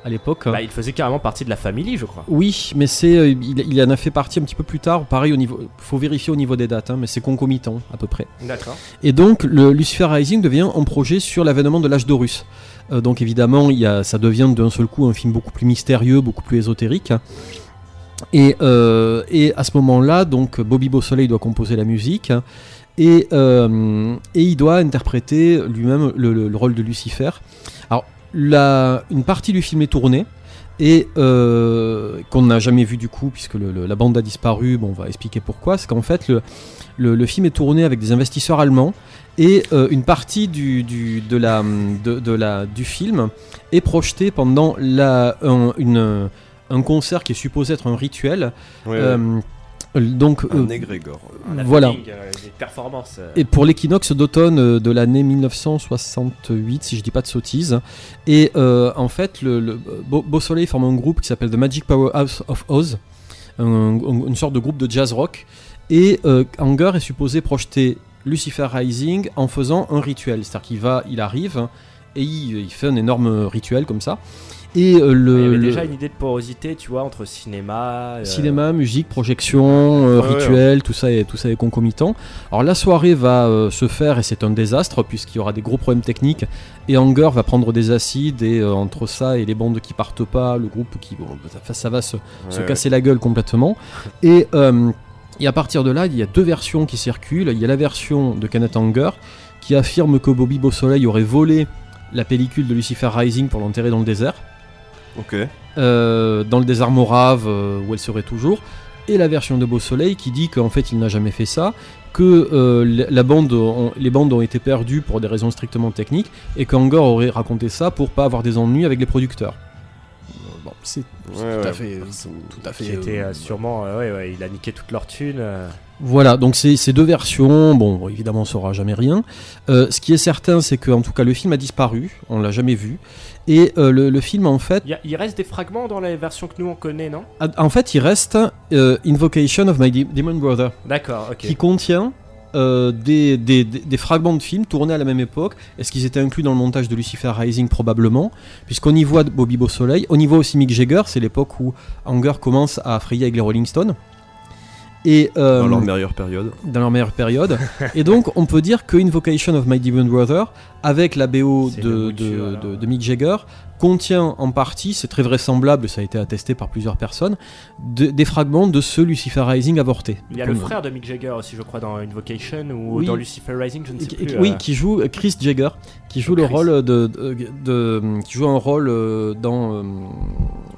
à l'époque. bah, il faisait carrément partie de la famille, je crois. Oui, mais c'est, euh, il, il en a fait partie un petit peu plus tard. Pareil, au niveau, faut vérifier au niveau des dates, hein, mais c'est concomitant à peu près. D'accord. Et donc, le Lucifer Rising devient un projet sur l'avènement de l'âge d'Horus. Euh, donc, évidemment, il y a, ça devient d'un seul coup un film beaucoup plus mystérieux, beaucoup plus ésotérique. Et, euh, et à ce moment-là, donc Bobby Beausoleil doit composer la musique et, euh, et il doit interpréter lui-même le, le- le rôle de Lucifer. Alors, la, une partie du film est tournée et euh, qu'on n'a jamais vu du coup, puisque le- le- la bande a disparu. Bon, on va expliquer pourquoi. C'est qu'en fait, le, le, film est tourné avec des investisseurs allemands et euh, une partie du, du, de la, de, de la, du film est projetée pendant la, un, une, un concert qui est supposé être un rituel. Ouais, Euh, donc, Un euh, égrégore. Voilà. euh, performances. euh, Et pour l'équinoxe d'automne euh, de l'année 1968, si je dis pas de sottises. Et euh, en fait, le, le Beau, Beau Soleil forme un groupe qui s'appelle The Magic Powerhouse of Oz, un- un- une sorte de groupe de jazz rock. Et euh, Anger est supposé projeter Lucifer Rising en faisant un rituel. C'est-à-dire qu'il va, il arrive et il, il fait un énorme rituel comme ça. Et euh, le, Il y avait le- déjà une idée de porosité, tu vois, entre cinéma. euh, Cinéma, musique, projection, euh, Ouais, ouais, rituel, tout ça est tout ça est concomitant. Alors la soirée va se faire et c'est un désastre puisqu'il y aura des gros problèmes techniques et Anger va prendre des acides et entre ça et les bandes qui partent pas, le groupe qui bon, ça, ça va se, casser la gueule complètement. Et et à partir de là, il y a deux versions qui circulent. Il y a la version de Kenneth Anger qui affirme que Bobby Beausoleil aurait volé la pellicule de Lucifer Rising pour l'enterrer dans le désert Euh, dans le désert Morave euh, où elle serait toujours, et la version de Beau Soleil qui dit qu'en fait il n'a jamais fait ça, que euh, la- la bande ont- les bandes ont été perdues pour des raisons strictement techniques, et qu'Anger aurait raconté ça pour pas avoir des ennuis avec les producteurs. Euh, Bon, c'est c'est Ouais, tout, à ouais. fait, tout à fait. Qui était euh, euh, sûrement. euh, ouais, ouais, il a niqué toute leur thune. euh. Voilà, donc c'est ces deux versions, bon, évidemment on saura jamais rien. Euh, ce qui est certain, c'est que en tout cas le film a disparu, on l'a jamais vu, et euh, le, le film en fait Il, y a- il reste des fragments dans la version que nous on connaît, non? Ah, En fait, il reste euh, Invocation of My De- Demon Brother, D'accord, ok. qui contient euh, des, des- des- des fragments de films tournés à la même époque. Est-ce qu'ils étaient inclus dans le montage de Lucifer Rising? Probablement, puisqu'on y voit Bobby Beausoleil, on y voit aussi Mick Jagger, c'est l'époque où Anger commence à frayer avec les Rolling Stones. Et, euh, Dans leur meilleure période. dans leur meilleure période. et donc, on peut dire que Invocation of My Demon Brother, avec la BO de, de, de- de Mick Jagger, contient en partie, c'est très vraisemblable, ça a été attesté par plusieurs personnes, de- des fragments de ce Lucifer Rising avorté. Il y a le frère de Mick Jagger aussi, je crois, dans Invocation ou Oui. dans Lucifer Rising, je ne sais qui- plus. Oui, euh. qui joue Chris Jagger, qui joue le Chris. rôle de, de- de- qui joue un rôle euh, dans, euh,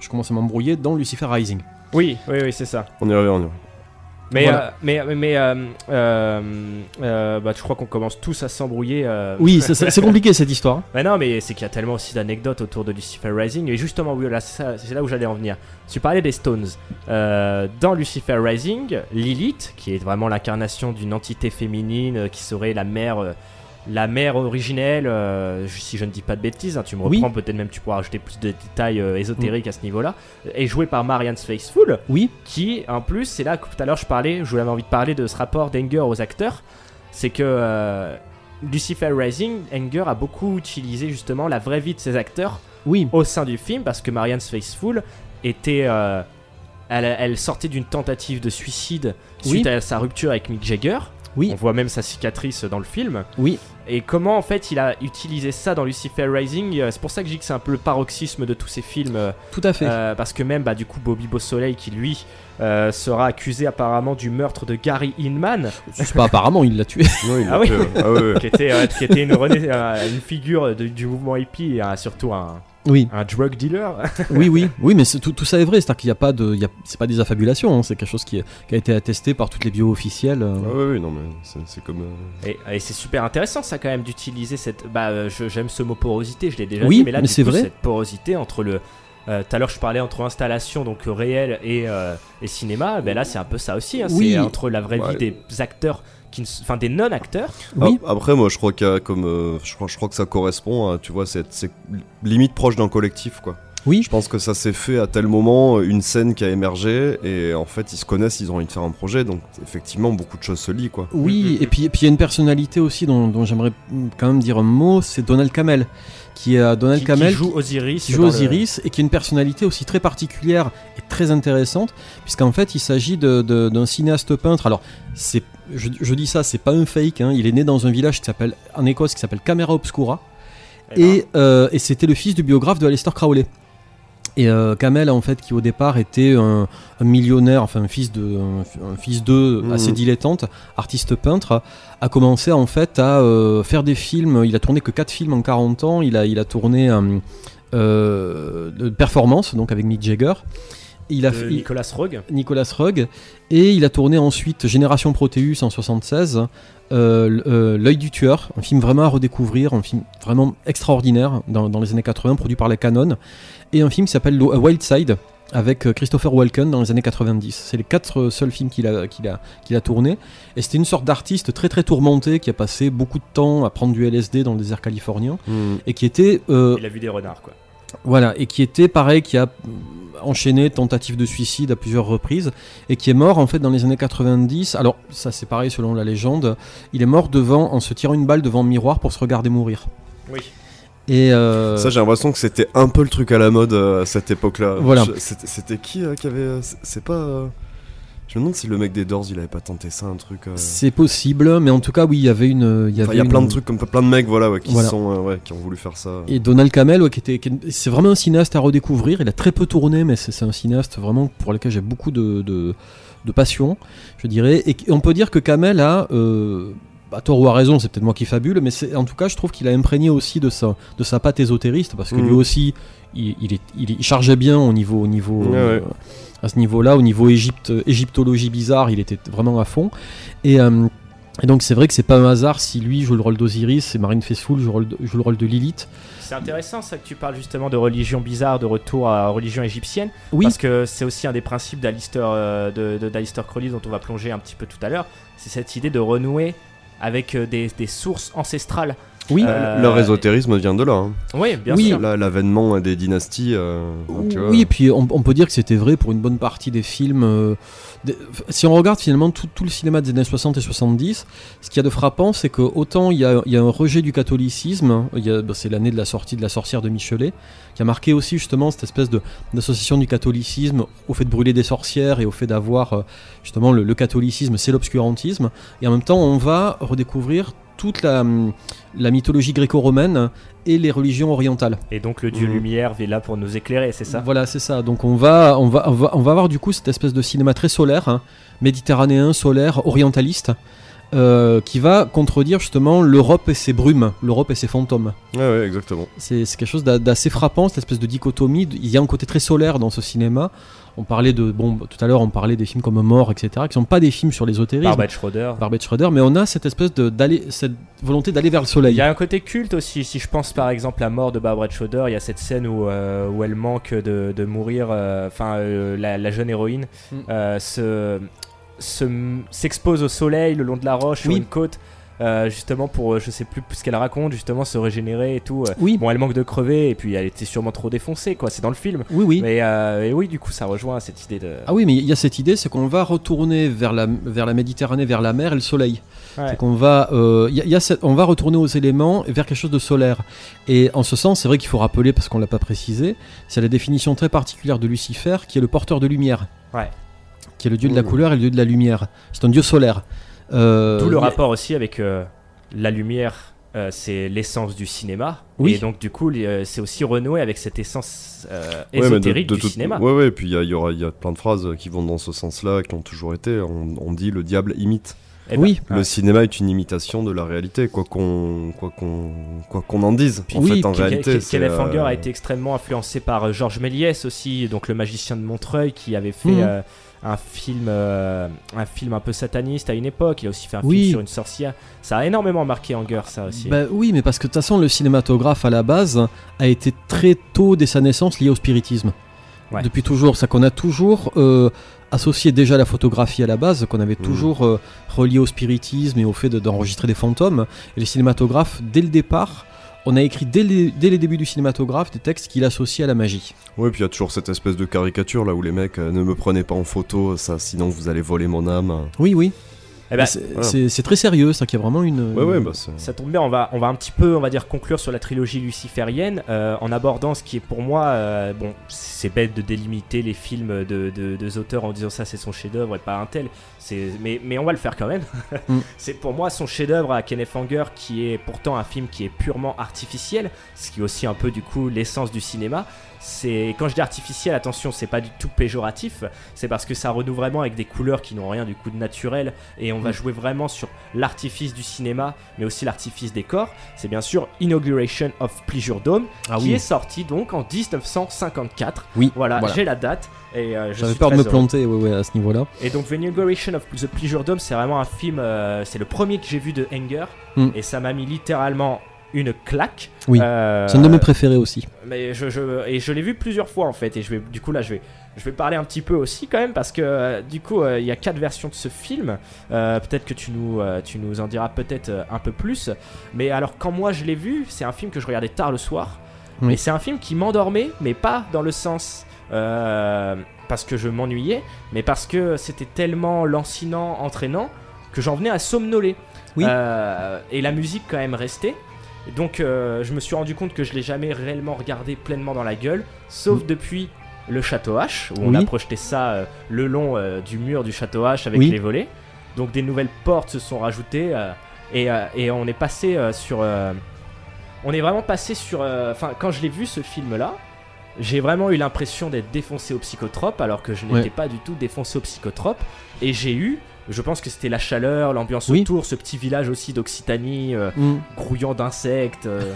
je commence à m'embrouiller, dans Lucifer Rising. Oui, oui, oui, c'est ça. On y revient, on y revient. Mais, Voilà. euh, mais, mais, euh, euh, euh, bah, je crois qu'on commence tous à s'embrouiller. Oui, c'est- compliqué cette histoire. Mais non, mais c'est qu'il y a tellement aussi d'anecdotes autour de Lucifer Rising. Et justement, oui, là, c'est là où j'allais en venir. Tu parlais des Stones. Dans Lucifer Rising, Lilith, qui est vraiment l'incarnation d'une entité féminine qui serait la mère, la mère originelle, euh, si je ne dis pas de bêtises, hein, tu me Oui. reprends, peut-être même tu pourras ajouter plus de détails euh, ésotériques à ce niveau-là, est jouée par Marianne Faithfull Oui. qui en plus c'est là que tout à l'heure je parlais je voulais envie de parler de ce rapport d'Enger aux acteurs c'est que euh, Lucifer Rising Enger a beaucoup utilisé justement la vraie vie de ses acteurs Oui. au sein du film parce que Marianne Faithfull était euh, elle, elle sortait d'une tentative de suicide suite à sa rupture avec Mick Jagger Oui. on voit même sa cicatrice dans le film Oui. Et comment en fait il a utilisé ça dans Lucifer Rising euh, c'est pour ça que je dis que c'est un peu le paroxysme de tous ces films euh, Tout à fait. euh, parce que même bah, du coup Bobby Beausoleil qui lui euh, sera accusé apparemment du meurtre de Gary Inman C'est pas apparemment, il l'a tué. Non, il Ah oui. euh, ah ouais. qui était, euh, qui était une, euh, une figure de- du mouvement hippie et euh, surtout un, Oui. un drug dealer oui, oui, oui, mais c'est- tout, tout ça est vrai, c'est-à-dire qu'il n'y a pas de, c'est pas des affabulations, hein, c'est quelque chose qui, est- qui a été attesté par toutes les bios officielles. euh. Ah ouais, ouais, non, mais c'est- c'est comme. euh, et, et c'est super intéressant ça quand même d'utiliser cette bah euh, je- j'aime ce mot porosité je l'ai déjà Oui, dit mais là mais du c'est coup, vrai. cette porosité entre le euh, tout à l'heure je parlais entre installation donc euh, réel et, euh, et cinéma ben là c'est un peu ça aussi hein, Oui. c'est entre la vraie Ouais. vie des acteurs qui ne s- enfin des non acteurs Oui. Ah, Après, moi, je crois qu'il y a comme, euh, je crois, je crois que ça correspond à, tu vois, c'est c'est limite proche d'un collectif, quoi. Oui. Je pense que ça s'est fait à tel moment, une scène qui a émergé, et en fait, ils se connaissent, ils ont envie de faire un projet, donc effectivement, beaucoup de choses se lient, quoi. Oui, et puis et puis il y a une personnalité aussi dont, dont j'aimerais mm, quand même dire un mot, c'est Donald Camel, qui est Donald qui, joue Osiris qui joue le- Osiris et qui a une personnalité aussi très particulière et très intéressante, puisqu'en fait il s'agit de- de- d'un cinéaste peintre. Alors, c'est, je, je dis ça, c'est pas un fake, hein, il est né dans un village qui s'appelle, en Écosse qui s'appelle Camera Obscura, Eh ben, et, euh, et c'était le fils du biographe de Aleister Crowley. Et euh, Kamel, en fait, qui au départ était un, un millionnaire, enfin un fils de, un, un fils d'eux Mhm. assez dilettante, artiste peintre, a commencé en fait à euh, faire des films. Il a tourné que 4 films en 40 ans. Il a, il a tourné euh, de performance, donc avec Mick Jagger. Il a de Nicolas Rogue Nicolas Rugg et il a tourné ensuite Génération Proteus en 76, euh, euh, L'œil du tueur, un film vraiment à redécouvrir, un film vraiment extraordinaire dans, dans les années 80, produit par la Canon, et un film qui s'appelle Wild Side avec euh, Christopher Walken dans les années 90. C'est les quatre euh, seuls films qu'il a, qu'il a, qu'il a tourné. Et c'était une sorte d'artiste très très tourmenté qui a passé beaucoup de temps à prendre du LSD dans le désert californien Hmm. et qui était euh, il a vu des renards quoi voilà, et qui était pareil, qui a enchaîné tentative de suicide à plusieurs reprises, et qui est mort en fait dans les années 90. Alors, ça c'est pareil selon la légende, il est mort devant, en se tirant une balle devant un miroir pour se regarder mourir. oui Et euh, Ça, j'ai l'impression que c'était un peu le truc à la mode euh, à cette époque-là. Voilà. C'était qui euh, qui avait. c'est- C'est pas. Je me demande si le mec des Doors il avait pas tenté ça, un truc. euh, c'est possible, mais en tout cas, oui, il y avait une. Il y, avait a une- plein de trucs comme plein de mecs voilà, ouais, qui, Voilà. sont, euh, ouais, qui ont voulu faire ça. Et Donald Camel, ouais, qui était, qui c'est vraiment un cinéaste à redécouvrir. Il a très peu tourné, mais c'est un cinéaste vraiment pour lequel j'ai beaucoup de, de, de passion, je dirais. Et on peut dire que Camel a, euh, à tort ou à raison, c'est peut-être moi qui fabule, mais c'est- en tout cas, je trouve qu'il a imprégné aussi de sa, de sa patte ésotériste, parce que Mhm. lui aussi, il, il est, il, il chargeait bien au niveau, au niveau, Ouais, ouais. À ce niveau-là, au niveau Égypte, égyptologie bizarre, il était vraiment à fond. Et euh, et donc c'est vrai que c'est pas un hasard si lui joue le rôle d'Osiris et Marine Faithfull joue, le rôle de- joue le rôle de Lilith. C'est intéressant ça que tu parles justement de religion bizarre, de retour à religion égyptienne. Oui. Parce que c'est aussi un des principes d'Alistair, euh, de, de- Crowley dont on va plonger un petit peu tout à l'heure. C'est cette idée de renouer avec euh, des, des sources ancestrales. Oui. Euh, Leur ésotérisme vient de là. hein. Oui, bien Oui. sûr. Là, L'avènement des dynasties. euh, tu vois. Oui, et puis on, on peut dire que c'était vrai pour une bonne partie des films. euh, des- si on regarde finalement tout, tout le cinéma des années 60 et 70, ce qu'il y a de frappant, c'est que autant il y a, il y a un rejet du catholicisme, hein, il y a- bah, c'est l'année de la sortie de La sorcière de Michelet, qui a marqué aussi justement cette espèce de- d'association du catholicisme au fait de brûler des sorcières et au fait d'avoir euh, justement le, le catholicisme, c'est l'obscurantisme. Et en même temps, on va redécouvrir toute la, hum, la mythologie gréco-romaine et les religions orientales. Et donc le dieu Mhm. lumière est là pour nous éclairer, c'est ça? Voilà, c'est ça. Donc on va, on va, on va, on va avoir du coup cette espèce de cinéma très solaire, hein, méditerranéen, solaire, orientaliste, euh, qui va contredire justement l'Europe et ses brumes, l'Europe et ses fantômes. Ouais, ouais, exactement. C'est c'est quelque chose d'a- d'assez frappant, cette espèce de dichotomie. Il y a un côté très solaire dans ce cinéma. On parlait de, bon, tout à l'heure, on parlait des films comme Mort, etc., qui sont pas des films sur l'ésotérisme. Barbet Schroeder. Barbet Schroeder, mais on a cette espèce de, d'aller, cette volonté d'aller vers le soleil. Il y a un côté culte aussi. Si je pense par exemple à la mort de Barbara Schroeder, il y a cette scène où, euh, où elle manque de, de mourir. euh, Enfin, euh, la, la jeune héroïne Mm. se- se- s'expose au soleil le long de la roche sur Oui. une côte. Euh, justement pour euh, je sais plus ce qu'elle raconte justement se régénérer et tout euh. Oui. bon elle manque de crever et puis elle était sûrement trop défoncée quoi c'est dans le film Oui, oui. mais euh, et oui du coup ça rejoint cette idée de Ah oui, mais il y a cette idée, c'est qu'on va retourner vers la, vers la Méditerranée, vers la mer et le soleil. Ouais. C'est qu'on va, euh, il y a- il y a cette- on va retourner aux éléments et vers quelque chose de solaire. Et en ce sens, c'est vrai qu'il faut rappeler, parce qu'on l'a pas précisé, c'est la définition très particulière de Lucifer, qui est le porteur de lumière, ouais qui est le dieu de la Mmh. couleur et le dieu de la lumière. C'est un dieu solaire. Euh, D'où le rapport aussi avec euh, la lumière, euh, c'est l'essence du cinéma. Oui. Et donc, du coup, euh, c'est aussi renoué avec cette essence euh, Ouais, mais de- ésotérique de du cinéma. Ouais, ouais, et puis il y, a- il y aura- il y a plein de phrases qui vont dans ce sens-là, qui ont toujours été. On, on dit le diable imite. Eh ben, oui. Le ouais. cinéma est une imitation de la réalité, quoi qu'on quoi qu'on quoi qu'on en dise. en oui, fait, en réalité, Kenneth euh, a été extrêmement influencé par euh, Georges Méliès aussi, donc le magicien de Montreuil qui avait fait euh, un film, euh, un film un peu sataniste à une époque. Il a aussi fait un Oui. film sur une sorcière. Ça a énormément marqué Anger, ça aussi. Bah oui, mais parce que de toute façon, le cinématographe à la base a été très tôt dès sa naissance lié au spiritisme. Ouais. Depuis toujours, ça qu'on a toujours euh, associé déjà la photographie à la base, qu'on avait Mhm. toujours euh, relié au spiritisme et au fait de- d'enregistrer des fantômes. Et les cinématographes, dès le départ, on a écrit dès les, dès les débuts du cinématographe des textes qu'il associe à la magie. Ouais, puis il y a toujours cette espèce de caricature là où les mecs euh, ne me prenez pas en photo, ça, sinon vous allez voler mon âme. Oui, oui. Eh ben, c'est voilà. très sérieux, ça, qu'il y a vraiment une. Ouais, ouais, bah. Ça tombe bien, on va, on va un petit peu, on va dire, conclure sur la trilogie luciférienne euh, en abordant ce qui est pour moi, euh, bon, c'est bête de délimiter les films de, de, de auteurs en disant ça c'est son chef-d'œuvre et pas un tel, c'est, mais, mais on va le faire quand même. Mm. c'est pour moi son chef-d'œuvre à Kenneth Anger qui est pourtant un film qui est purement artificiel, ce qui est aussi un peu du coup l'essence du cinéma. C'est quand je dis artificiel, attention, c'est pas du tout péjoratif, c'est parce que ça renoue vraiment avec des couleurs qui n'ont rien du coup de naturel et on va Mm. jouer vraiment sur l'artifice du cinéma, mais aussi l'artifice des corps. C'est bien sûr Inauguration of Pleasure Dome, Ah qui oui. est sorti donc en 1954. Oui, Voilà, voilà. j'ai la date et euh, je J'avais peur de me heureux. planter ouais, ouais, à ce niveau-là. Et donc The Inauguration of the Pleasure Dome, c'est vraiment un film, euh, c'est le premier que j'ai vu de Anger, Mm. et ça m'a mis littéralement une claque. Oui. Euh, C'est un de mes préférés aussi. mais je, je- et je l'ai vu plusieurs fois en fait et je vais du coup là je vais je vais parler un petit peu aussi quand même parce que euh, du coup euh, il y a quatre versions de ce film peut-être que tu nous tu nous en diras peut-être un peu plus mais alors quand moi je l'ai vu c'est un film que je regardais tard le soir Oui. et c'est un film qui m'endormait mais pas dans le sens parce que je m'ennuyais mais parce que c'était tellement lancinant entraînant que j'en venais à somnoler Oui. Et la musique quand même restait Donc euh, je me suis rendu compte que je l'ai jamais réellement regardé pleinement dans la gueule, sauf Mm. depuis le château H, où on a projeté ça euh, le long euh, du mur du château H avec Oui. les volets. Donc des nouvelles portes se sont rajoutées et, et on est passé sur... on est vraiment passé sur... euh, Enfin, quand je l'ai vu ce film-là, j'ai vraiment eu l'impression d'être défoncé au psychotrope alors que je n'étais Ouais. pas du tout défoncé au psychotrope. Et j'ai eu, je pense que c'était la chaleur, l'ambiance Oui. autour, ce petit village aussi d'Occitanie, euh, Mm. grouillant d'insectes. euh,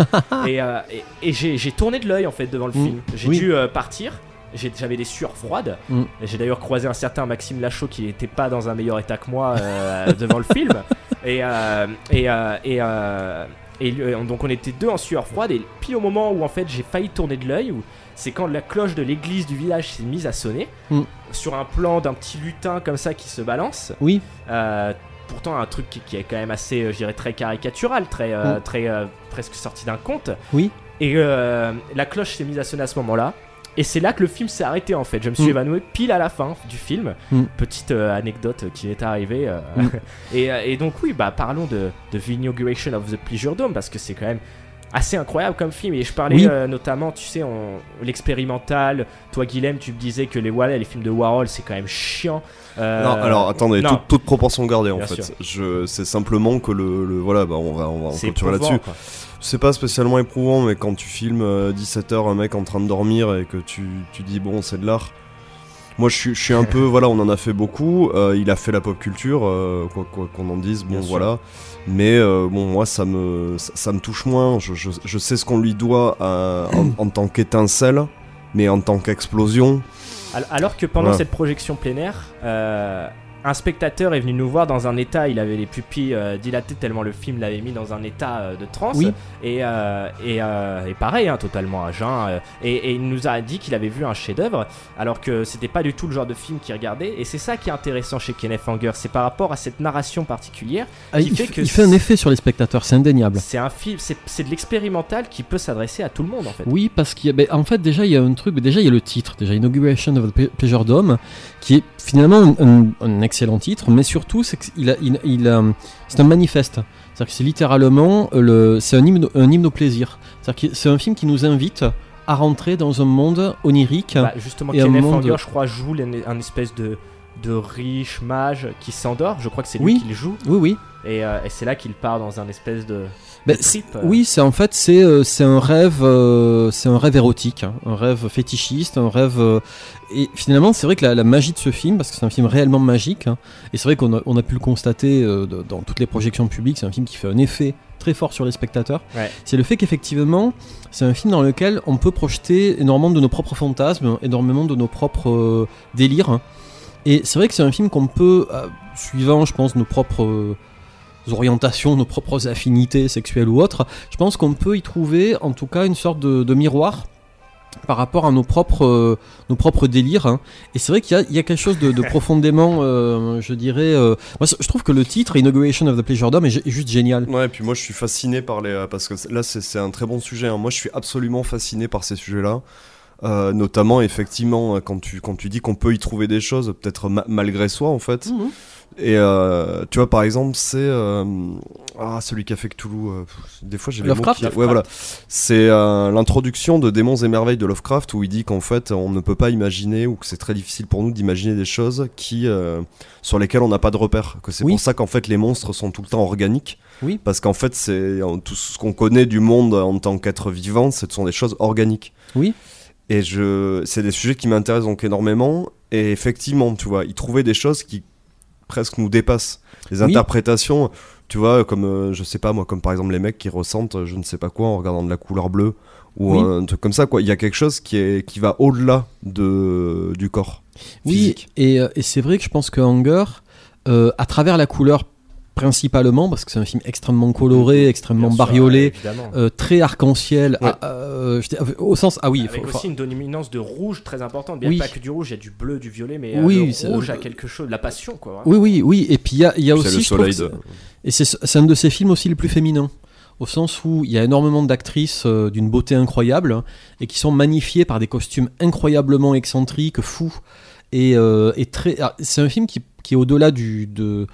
et euh, et, et j'ai tourné de l'œil en fait devant le Mm. film. J'ai Oui. dû partir. J'avais des sueurs froides. Mm. J'ai d'ailleurs croisé un certain Maxime Lachaud qui n'était pas dans un meilleur état que moi devant le film. Et, et, et, et lui- donc on était deux en sueur froide. Et puis au moment où en fait j'ai failli tourner de l'œil, c'est quand la cloche de l'église du village s'est mise à sonner. Sur un plan d'un petit lutin comme ça qui se balance. Oui. Euh, pourtant un truc qui, qui est quand même assez, euh, je dirais, très caricatural, très, euh, Mm. très presque sorti d'un conte. Oui. Et la cloche s'est mise à sonner à ce moment-là. Et c'est là que le film s'est arrêté en fait. Je me suis Mm. évanoui pile à la fin du film. Mm. Petite anecdote qui est arrivée. et, et donc oui, bah parlons de, de The Inauguration of the Pleasure Dome parce que c'est quand même assez incroyable comme film. Et je parlais Oui. euh, notamment, tu sais, on- l'expérimental. Toi, Guilhem, tu me disais que les voilà, les films de Warhol, c'est quand même chiant. Euh, Non, alors attendez, non. toute, toute proportion gardée en Bien fait. sûr. Je, c'est simplement que le, le- voilà, bah on va, on va C'est là-dessus. quoi. C'est pas spécialement éprouvant, mais quand tu filmes 17h un mec en train de dormir et que tu, tu dis bon, c'est de l'art. Moi, je suis, je suis un peu, voilà, on en a fait beaucoup. euh, il a fait la pop culture, euh, quoi quoi qu'on en dise, bon, Bien sûr. voilà. Mais euh, bon, moi, ça me, ça, ça me touche moins. Je, je- je sais ce qu'on lui doit à- en, en tant qu'étincelle, mais en tant qu'explosion. Al- Alors que pendant cette projection euh, un spectateur est venu nous voir dans un état, il avait les pupilles euh, dilatées tellement le film l'avait mis dans un état euh, de transe. Oui. Et, euh, et, et pareil, hein, totalement à jeun. et, et il nous a dit qu'il avait vu un chef-d'œuvre, alors que c'était pas du tout le genre de film qu'il regardait. Et c'est ça qui est intéressant chez Kenneth Anger, c'est par rapport à cette narration particulière. Ah, qui il, fait que il fait un effet sur les spectateurs, c'est indéniable. C'est un film, c'est de l'expérimental qui peut s'adresser à tout le monde en fait. Oui, parce qu'il y a, ben, en fait, déjà, il y a un truc, ben, déjà, il y a le titre, déjà, Inauguration of the Pleasure Dome, qui est finalement un, un- un excellent titre, mais surtout, c'est qu'il a, il, il a- c'est un manifeste. C'est-à-dire que c'est littéralement, euh, le, c'est un hymne, un hymne au plaisir. C'est-à-dire que c'est un film qui nous invite à rentrer dans un monde onirique. Bah, justement, et un Kenneth monde- Anger, je crois, joue un espèce de, de riche mage qui s'endort. Je crois que c'est lui Oui. qui le joue. Oui, oui. Et, euh, et c'est là qu'il part dans un espèce de, de Ben, trip. euh. Oui, c'est en fait c'est euh, c'est un rêve euh, c'est un rêve érotique, hein, un rêve fétichiste, un rêve et finalement c'est vrai que la, la magie de ce film parce que c'est un film réellement magique hein, et c'est vrai qu'on a, on a pu le constater de- dans toutes les projections publiques, c'est un film qui fait un effet très fort sur les spectateurs. Ouais. C'est le fait qu'effectivement c'est un film dans lequel on peut projeter énormément de nos propres fantasmes, énormément de nos propres délires. hein. Et c'est vrai que c'est un film qu'on peut, euh, suivant je pense nos propres orientations, nos propres affinités sexuelles ou autres, je pense qu'on peut y trouver en tout cas une sorte de, de miroir par rapport à nos propres, euh, nos propres délires. hein. Et c'est vrai qu'il y, a- il y a quelque chose de, de profondément, euh, je dirais... euh, moi, je trouve que le titre, Inauguration of the Pleasure Dome, est, juste génial. Ouais, et puis moi je suis fasciné par les. Parce que là c'est un très bon sujet. hein. Moi je suis absolument fasciné par ces sujets-là. Notamment, effectivement, quand tu, quand tu dis qu'on peut y trouver des choses, peut-être ma- malgré soi en fait. Mhm. Et euh, tu vois, par exemple, c'est. euh, ah, celui qui a fait Cthulhu. euh, des fois j'ai les mots qui- Ouais, voilà. C'est euh, l'introduction de Démons et Merveilles de Lovecraft où il dit qu'en fait on ne peut pas imaginer ou que c'est très difficile pour nous d'imaginer des choses qui, sur lesquelles on n'a pas de repère. Que c'est Oui. pour ça qu'en fait les monstres sont tout le temps organiques. Oui. Parce qu'en fait, c'est tout ce qu'on connaît du monde en tant qu'être vivant, ce sont des choses organiques. Oui. Et je, c'est des sujets qui m'intéressent donc énormément. Et effectivement, tu vois, y trouver des choses qui presque nous dépassent. Les Oui. interprétations, tu vois, comme, euh, je sais pas moi, comme par exemple les mecs qui ressentent euh, je ne sais pas quoi en regardant de la couleur bleue ou Oui. un truc comme ça, quoi. Il y a quelque chose qui, est, qui va au-delà de, du corps. Oui, physique. et, euh, et c'est vrai que je pense que Hunger, euh, à travers la couleur principalement, parce que c'est un film extrêmement coloré, extrêmement Bien sûr, bariolé, euh, très arc-en-ciel, Ouais. ah, euh, au sens... Ah oui, Avec faut- faut- aussi une dominance de rouge très importante. Bien Oui. pas que du rouge, il y a du bleu, du violet, mais euh, Oui, le rouge a quelque chose, la passion quoi. vraiment. Oui, oui, oui. Et puis il y a, y a C'est aussi. le soleil de- Et c'est un de ces films aussi les plus féminins. Au sens où il y a énormément d'actrices euh, d'une beauté incroyable hein, et qui sont magnifiées par des costumes incroyablement excentriques, fous. Et, euh, et très. ah, C'est un film qui, qui est au-delà du. De,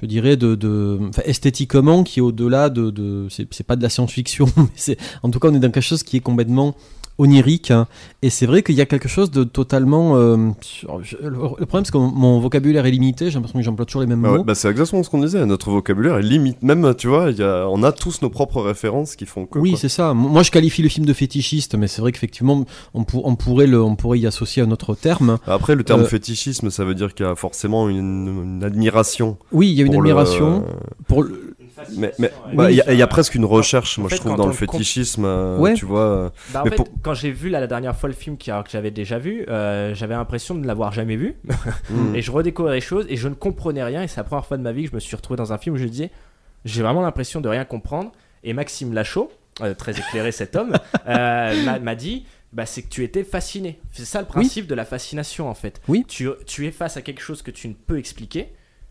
je dirais, de, de esthétiquement, qui est au-delà de, de c'est pas de la science-fiction, mais c'est, en tout cas, on est dans quelque chose qui est complètement onirique. hein. Et c'est vrai qu'il y a quelque chose de totalement. euh, le, problème, c'est que mon, vocabulaire est limité. J'ai l'impression que j'emploie toujours les mêmes Bah ouais, mots. bah c'est exactement ce qu'on disait, notre vocabulaire est limite. Même, tu vois, il y a, on a tous nos propres références qui font que. Oui, c'est ça. Moi, je qualifie le film de fétichiste, mais c'est vrai qu'effectivement, on, pour- on pourrait le, on pourrait y associer un autre terme. Après, le terme Euh, fétichisme, ça veut dire qu'il y a forcément une, une admiration. Oui, il y a une le- admiration pour le- Mais bah, il y, a- y presque une recherche, en moi fait, je trouve, quand dans le fétichisme. euh, Ouais. Tu vois. Bah, en mais fait, pour- quand j'ai vu la, la dernière fois le film qui- alors que j'avais déjà vu, euh, j'avais l'impression de ne l'avoir jamais vu. Mm. et je redécouvrais les choses et je ne comprenais rien. Et c'est la première fois de ma vie que je me suis retrouvé dans un film où je disais j'ai vraiment l'impression de rien comprendre. Et Maxime Lachaud, euh, très éclairé cet homme, euh, m'a- m'a dit bah, c'est que tu étais fasciné. C'est ça le principe de la fascination en fait. Oui. Tu, tu es face à quelque chose que tu ne peux expliquer,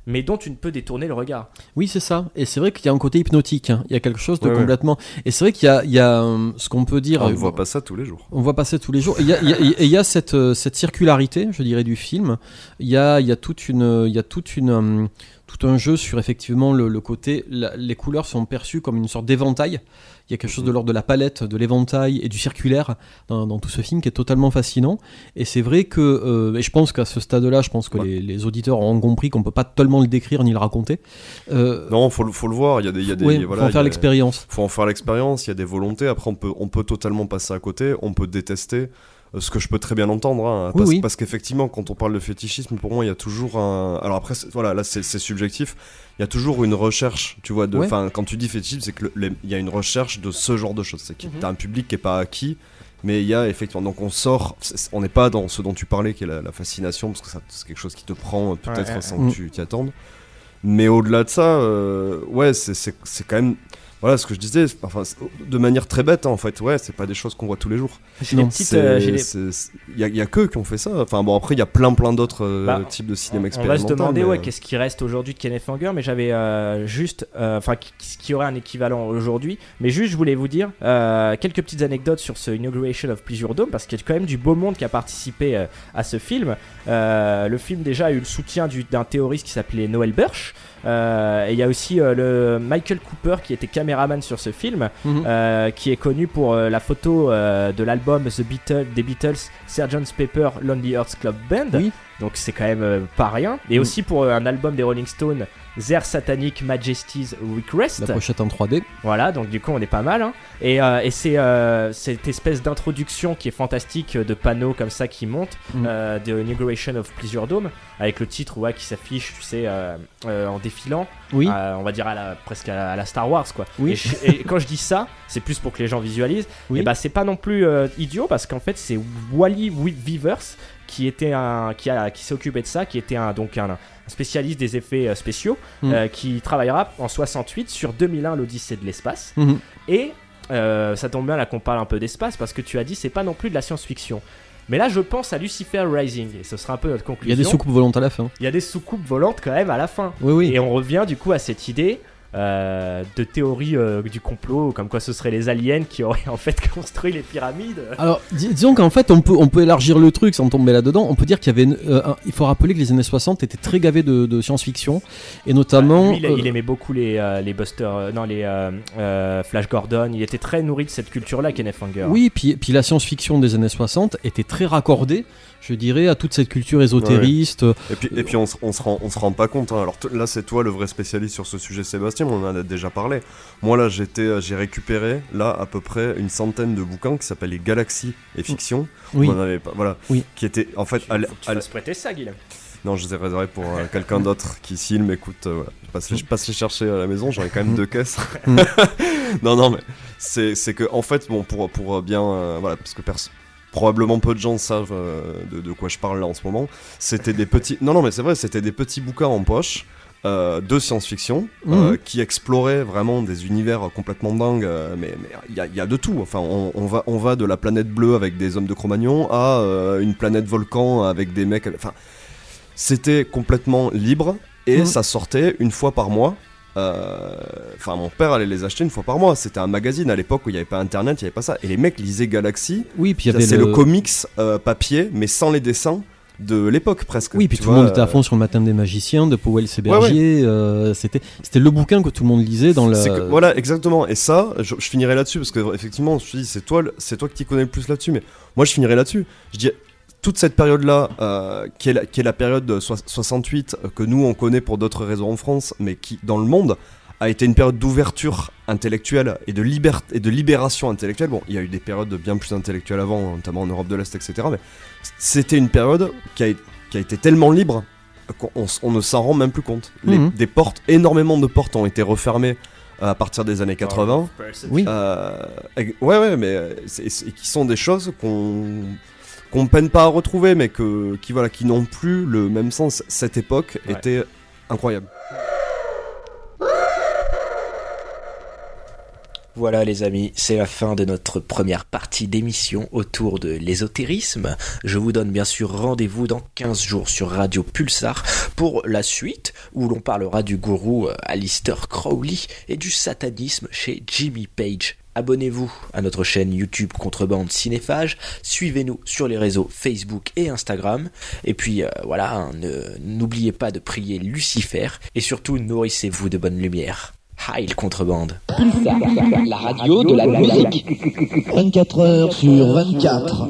mais dont tu ne peux détourner le regard. Oui, c'est ça. Et c'est vrai qu'il y a un côté hypnotique. hein. Il y a quelque chose de Ouais, ouais. complètement. Et c'est vrai qu'il y a, il y a, euh, ce qu'on peut dire. on ne euh, voit pas ça tous les jours. On voit passer tous les jours. Et il y a, il y a- et il y a cette, euh, cette circularité, je dirais, du film. Il y a, il y a toute une, il y a toute une, tout un jeu sur effectivement le, le côté. la- les couleurs sont perçues comme une sorte d'éventail. Il y a quelque chose de l'ordre de la palette, de l'éventail et du circulaire dans, dans tout ce film qui est totalement fascinant. Et c'est vrai que, euh, et je pense qu'à ce stade-là, je pense que les, les auditeurs ont compris qu'on peut pas tellement le décrire ni le raconter. Euh, Non, faut, le- faut le voir. Il y a des, il y a des, Ouais, voilà, faut en il faire l'expérience. Faut en faire l'expérience. Il y a des volontés. Après, on peut, on peut totalement passer à côté. On peut détester. Euh, Ce que je peux très bien entendre, hein, Oui, parce, oui. parce qu'effectivement, quand on parle de fétichisme, pour moi, il y a toujours un. Alors après, c'est- voilà, là, c'est subjectif. Il y a toujours une recherche, tu vois. de- Ouais. Enfin, quand tu dis fétichisme, c'est que le- les- il y a une recherche de ce genre de choses. C'est que Mhm. t'as un public qui est pas acquis, mais il y a effectivement. Donc on sort. On n'est pas dans ce dont tu parlais, qui est la, la fascination, parce que c'est quelque chose qui te prend euh, peut-être Ouais, sans ouais. que tu t'y attendes. Mais au-delà de ça, euh, ouais, c'est quand même. Voilà ce que je disais, enfin, de manière très bête hein, en fait, ouais, c'est pas des choses qu'on voit tous les jours. C'est- euh, Il y, a- il y a que qui ont fait ça. Enfin bon, après il y a plein plein d'autres euh, Bah, types de cinéma On va expérimental. se demander mais- ouais, qu'est-ce qui reste aujourd'hui de Kenneth Anger, mais j'avais euh, juste, euh, enfin, ce qui aurait un équivalent aujourd'hui. Mais juste, je voulais vous dire euh, quelques petites anecdotes sur ce Inauguration of Pleasure Dome, parce qu'il y a quand même du beau monde qui a participé euh, à ce film. Euh, le film déjà a eu le soutien du- d'un théoriste qui s'appelait Noel Birch. Euh, et il y a aussi euh, le Michael Cooper qui était caméraman sur ce film, Mhm. euh, qui est connu pour la photo de l'album The Beatles, des Beatles, Sgt. Pepper, Lonely Hearts Club Band. Oui. Donc c'est quand même pas rien. Et Mm. aussi pour un album des Rolling Stones, Their Satanic Majesty's Request. La pochette en 3D. Voilà, donc du coup on est pas mal. hein. Et, euh, et c'est euh, cette espèce d'introduction qui est fantastique euh, de panneaux comme ça qui montent Mm. euh, de Inauguration of Pleasure Dome avec le titre ouais, qui s'affiche, tu sais, euh, euh, en défilant. Oui. On va dire à la, presque à la, à la Star Wars quoi. Oui. Et, je- et quand je dis ça, c'est plus pour que les gens visualisent. Oui. Et bah c'est pas non plus euh, idiot parce qu'en fait c'est Wally Weavers qui était un qui a qui s'est occupé de ça, qui était un donc un, un spécialiste des effets euh, spéciaux, Mhm. euh, qui travaillera en 68 sur 2001 l'Odyssée de l'espace. Mhm. Et euh, ça tombe bien là qu'on parle un peu d'espace parce que tu as dit c'est pas non plus de la science-fiction. Mais là je pense à Lucifer Rising et ce sera un peu notre Il conclusion. y a des soucoupes volantes à la fin. Il y a des soucoupes volantes quand même à la fin. Oui, oui. Et on revient du coup à cette idée euh, de théorie euh, du complot, comme quoi ce seraient les aliens qui auraient en fait construit les pyramides. Alors, dis- disons qu'en fait, on peut, on peut élargir le truc sans tomber là-dedans. On peut dire qu'il y avait. une- euh, un- il faut rappeler que les années 60 étaient très gavés de, de science-fiction. Et notamment. Lui, il, il aimait beaucoup les, les Buster, non les Flash Gordon. Il était très nourri de cette culture-là, Kenneth Anger. Oui, puis, puis la science-fiction des années 60 était très raccordée, je dirais, à toute cette culture ésotériste. Et puis, et puis on, se- on se rend, on se rend pas compte. hein. Alors là, c'est toi le vrai spécialiste sur ce sujet, Sébastien. On en a déjà parlé. Moi là, j'étais, euh, j'ai récupéré là à peu près une centaine de bouquins qui s'appellent les Galaxies et Fiction. Oui. On en avait pas, voilà. Oui. Qui étaient en fait. à l- Faut que tu à fasses prêter ça, Guillaume. non, je les ai réservés pour euh, quelqu'un d'autre qui, s'il m'écoute, euh, voilà. je, passe les, je passe les chercher à la maison. J'en ai quand même deux caisses. Mm. non, non, mais c'est, c'est que en fait, bon, pour, pour bien, euh, voilà, parce que perso- probablement peu de gens savent euh, de, de quoi je parle là en ce moment. C'était des petits. Non, non, mais c'est vrai, c'était des petits bouquins en poche. euh, de science-fiction euh, Mhm. qui exploraient vraiment des univers complètement dingues mais il y, a- il y a de tout enfin on, on va on va de la planète bleue avec des hommes de Cro-Magnon à une planète volcan avec des mecs enfin c'était complètement libre et Mhm. ça sortait une fois par mois Enfin, mon père allait les acheter une fois par mois. C'était un magazine à l'époque où il n'y avait pas internet, il n'y avait pas ça. Et les mecs lisaient Galaxy. Oui, puis C'est le... le- comics euh, papier, mais sans les dessins de l'époque presque. Oui, puis tout le monde était à euh, fond sur le matin des magiciens de Powell et Ouais, Berger. euh, c'était, c'était le bouquin que tout le monde lisait dans que- voilà, exactement. Et ça, je, je finirai là-dessus parce que effectivement, je te dis, c'est toi, c'est toi qui connais le plus là-dessus. Mais moi, je finirai là-dessus. Je dis toute cette période-là, euh, qui, est la, qui est la période de soi- 68 euh, que nous on connaît pour d'autres raisons en France, mais qui dans le monde a été une période d'ouverture intellectuelle et de, et de libération intellectuelle. Bon, il y a eu des périodes bien plus intellectuelles avant, notamment en Europe de l'Est, etc. Mais c'était une période qui a, qui a été tellement libre qu'on on s- on ne s'en rend même plus compte. Les- Mhm. des portes, énormément de portes ont été refermées à partir des années 80. Oui. Euh, ouais, ouais, mais euh, qui sont des choses qu'on qu'on peine pas à retrouver, mais que, qui, voilà, qui n'ont plus le même sens. Cette époque Ouais. était incroyable. Voilà les amis, c'est la fin de notre première partie d'émission autour de l'ésotérisme. Je vous donne bien sûr rendez-vous dans 15 jours sur Radio Pulsar pour la suite où l'on parlera du gourou euh, Alistair Crowley et du satanisme chez Jimmy Page. Abonnez-vous à notre chaîne YouTube Contrebande Cinéphage, suivez-nous sur les réseaux Facebook et Instagram, et puis euh, voilà, hein, ne- n'oubliez pas de prier Lucifer, et surtout nourrissez-vous de bonne lumière. Heil Contrebande La radio de la musique. 24 heures sur 24.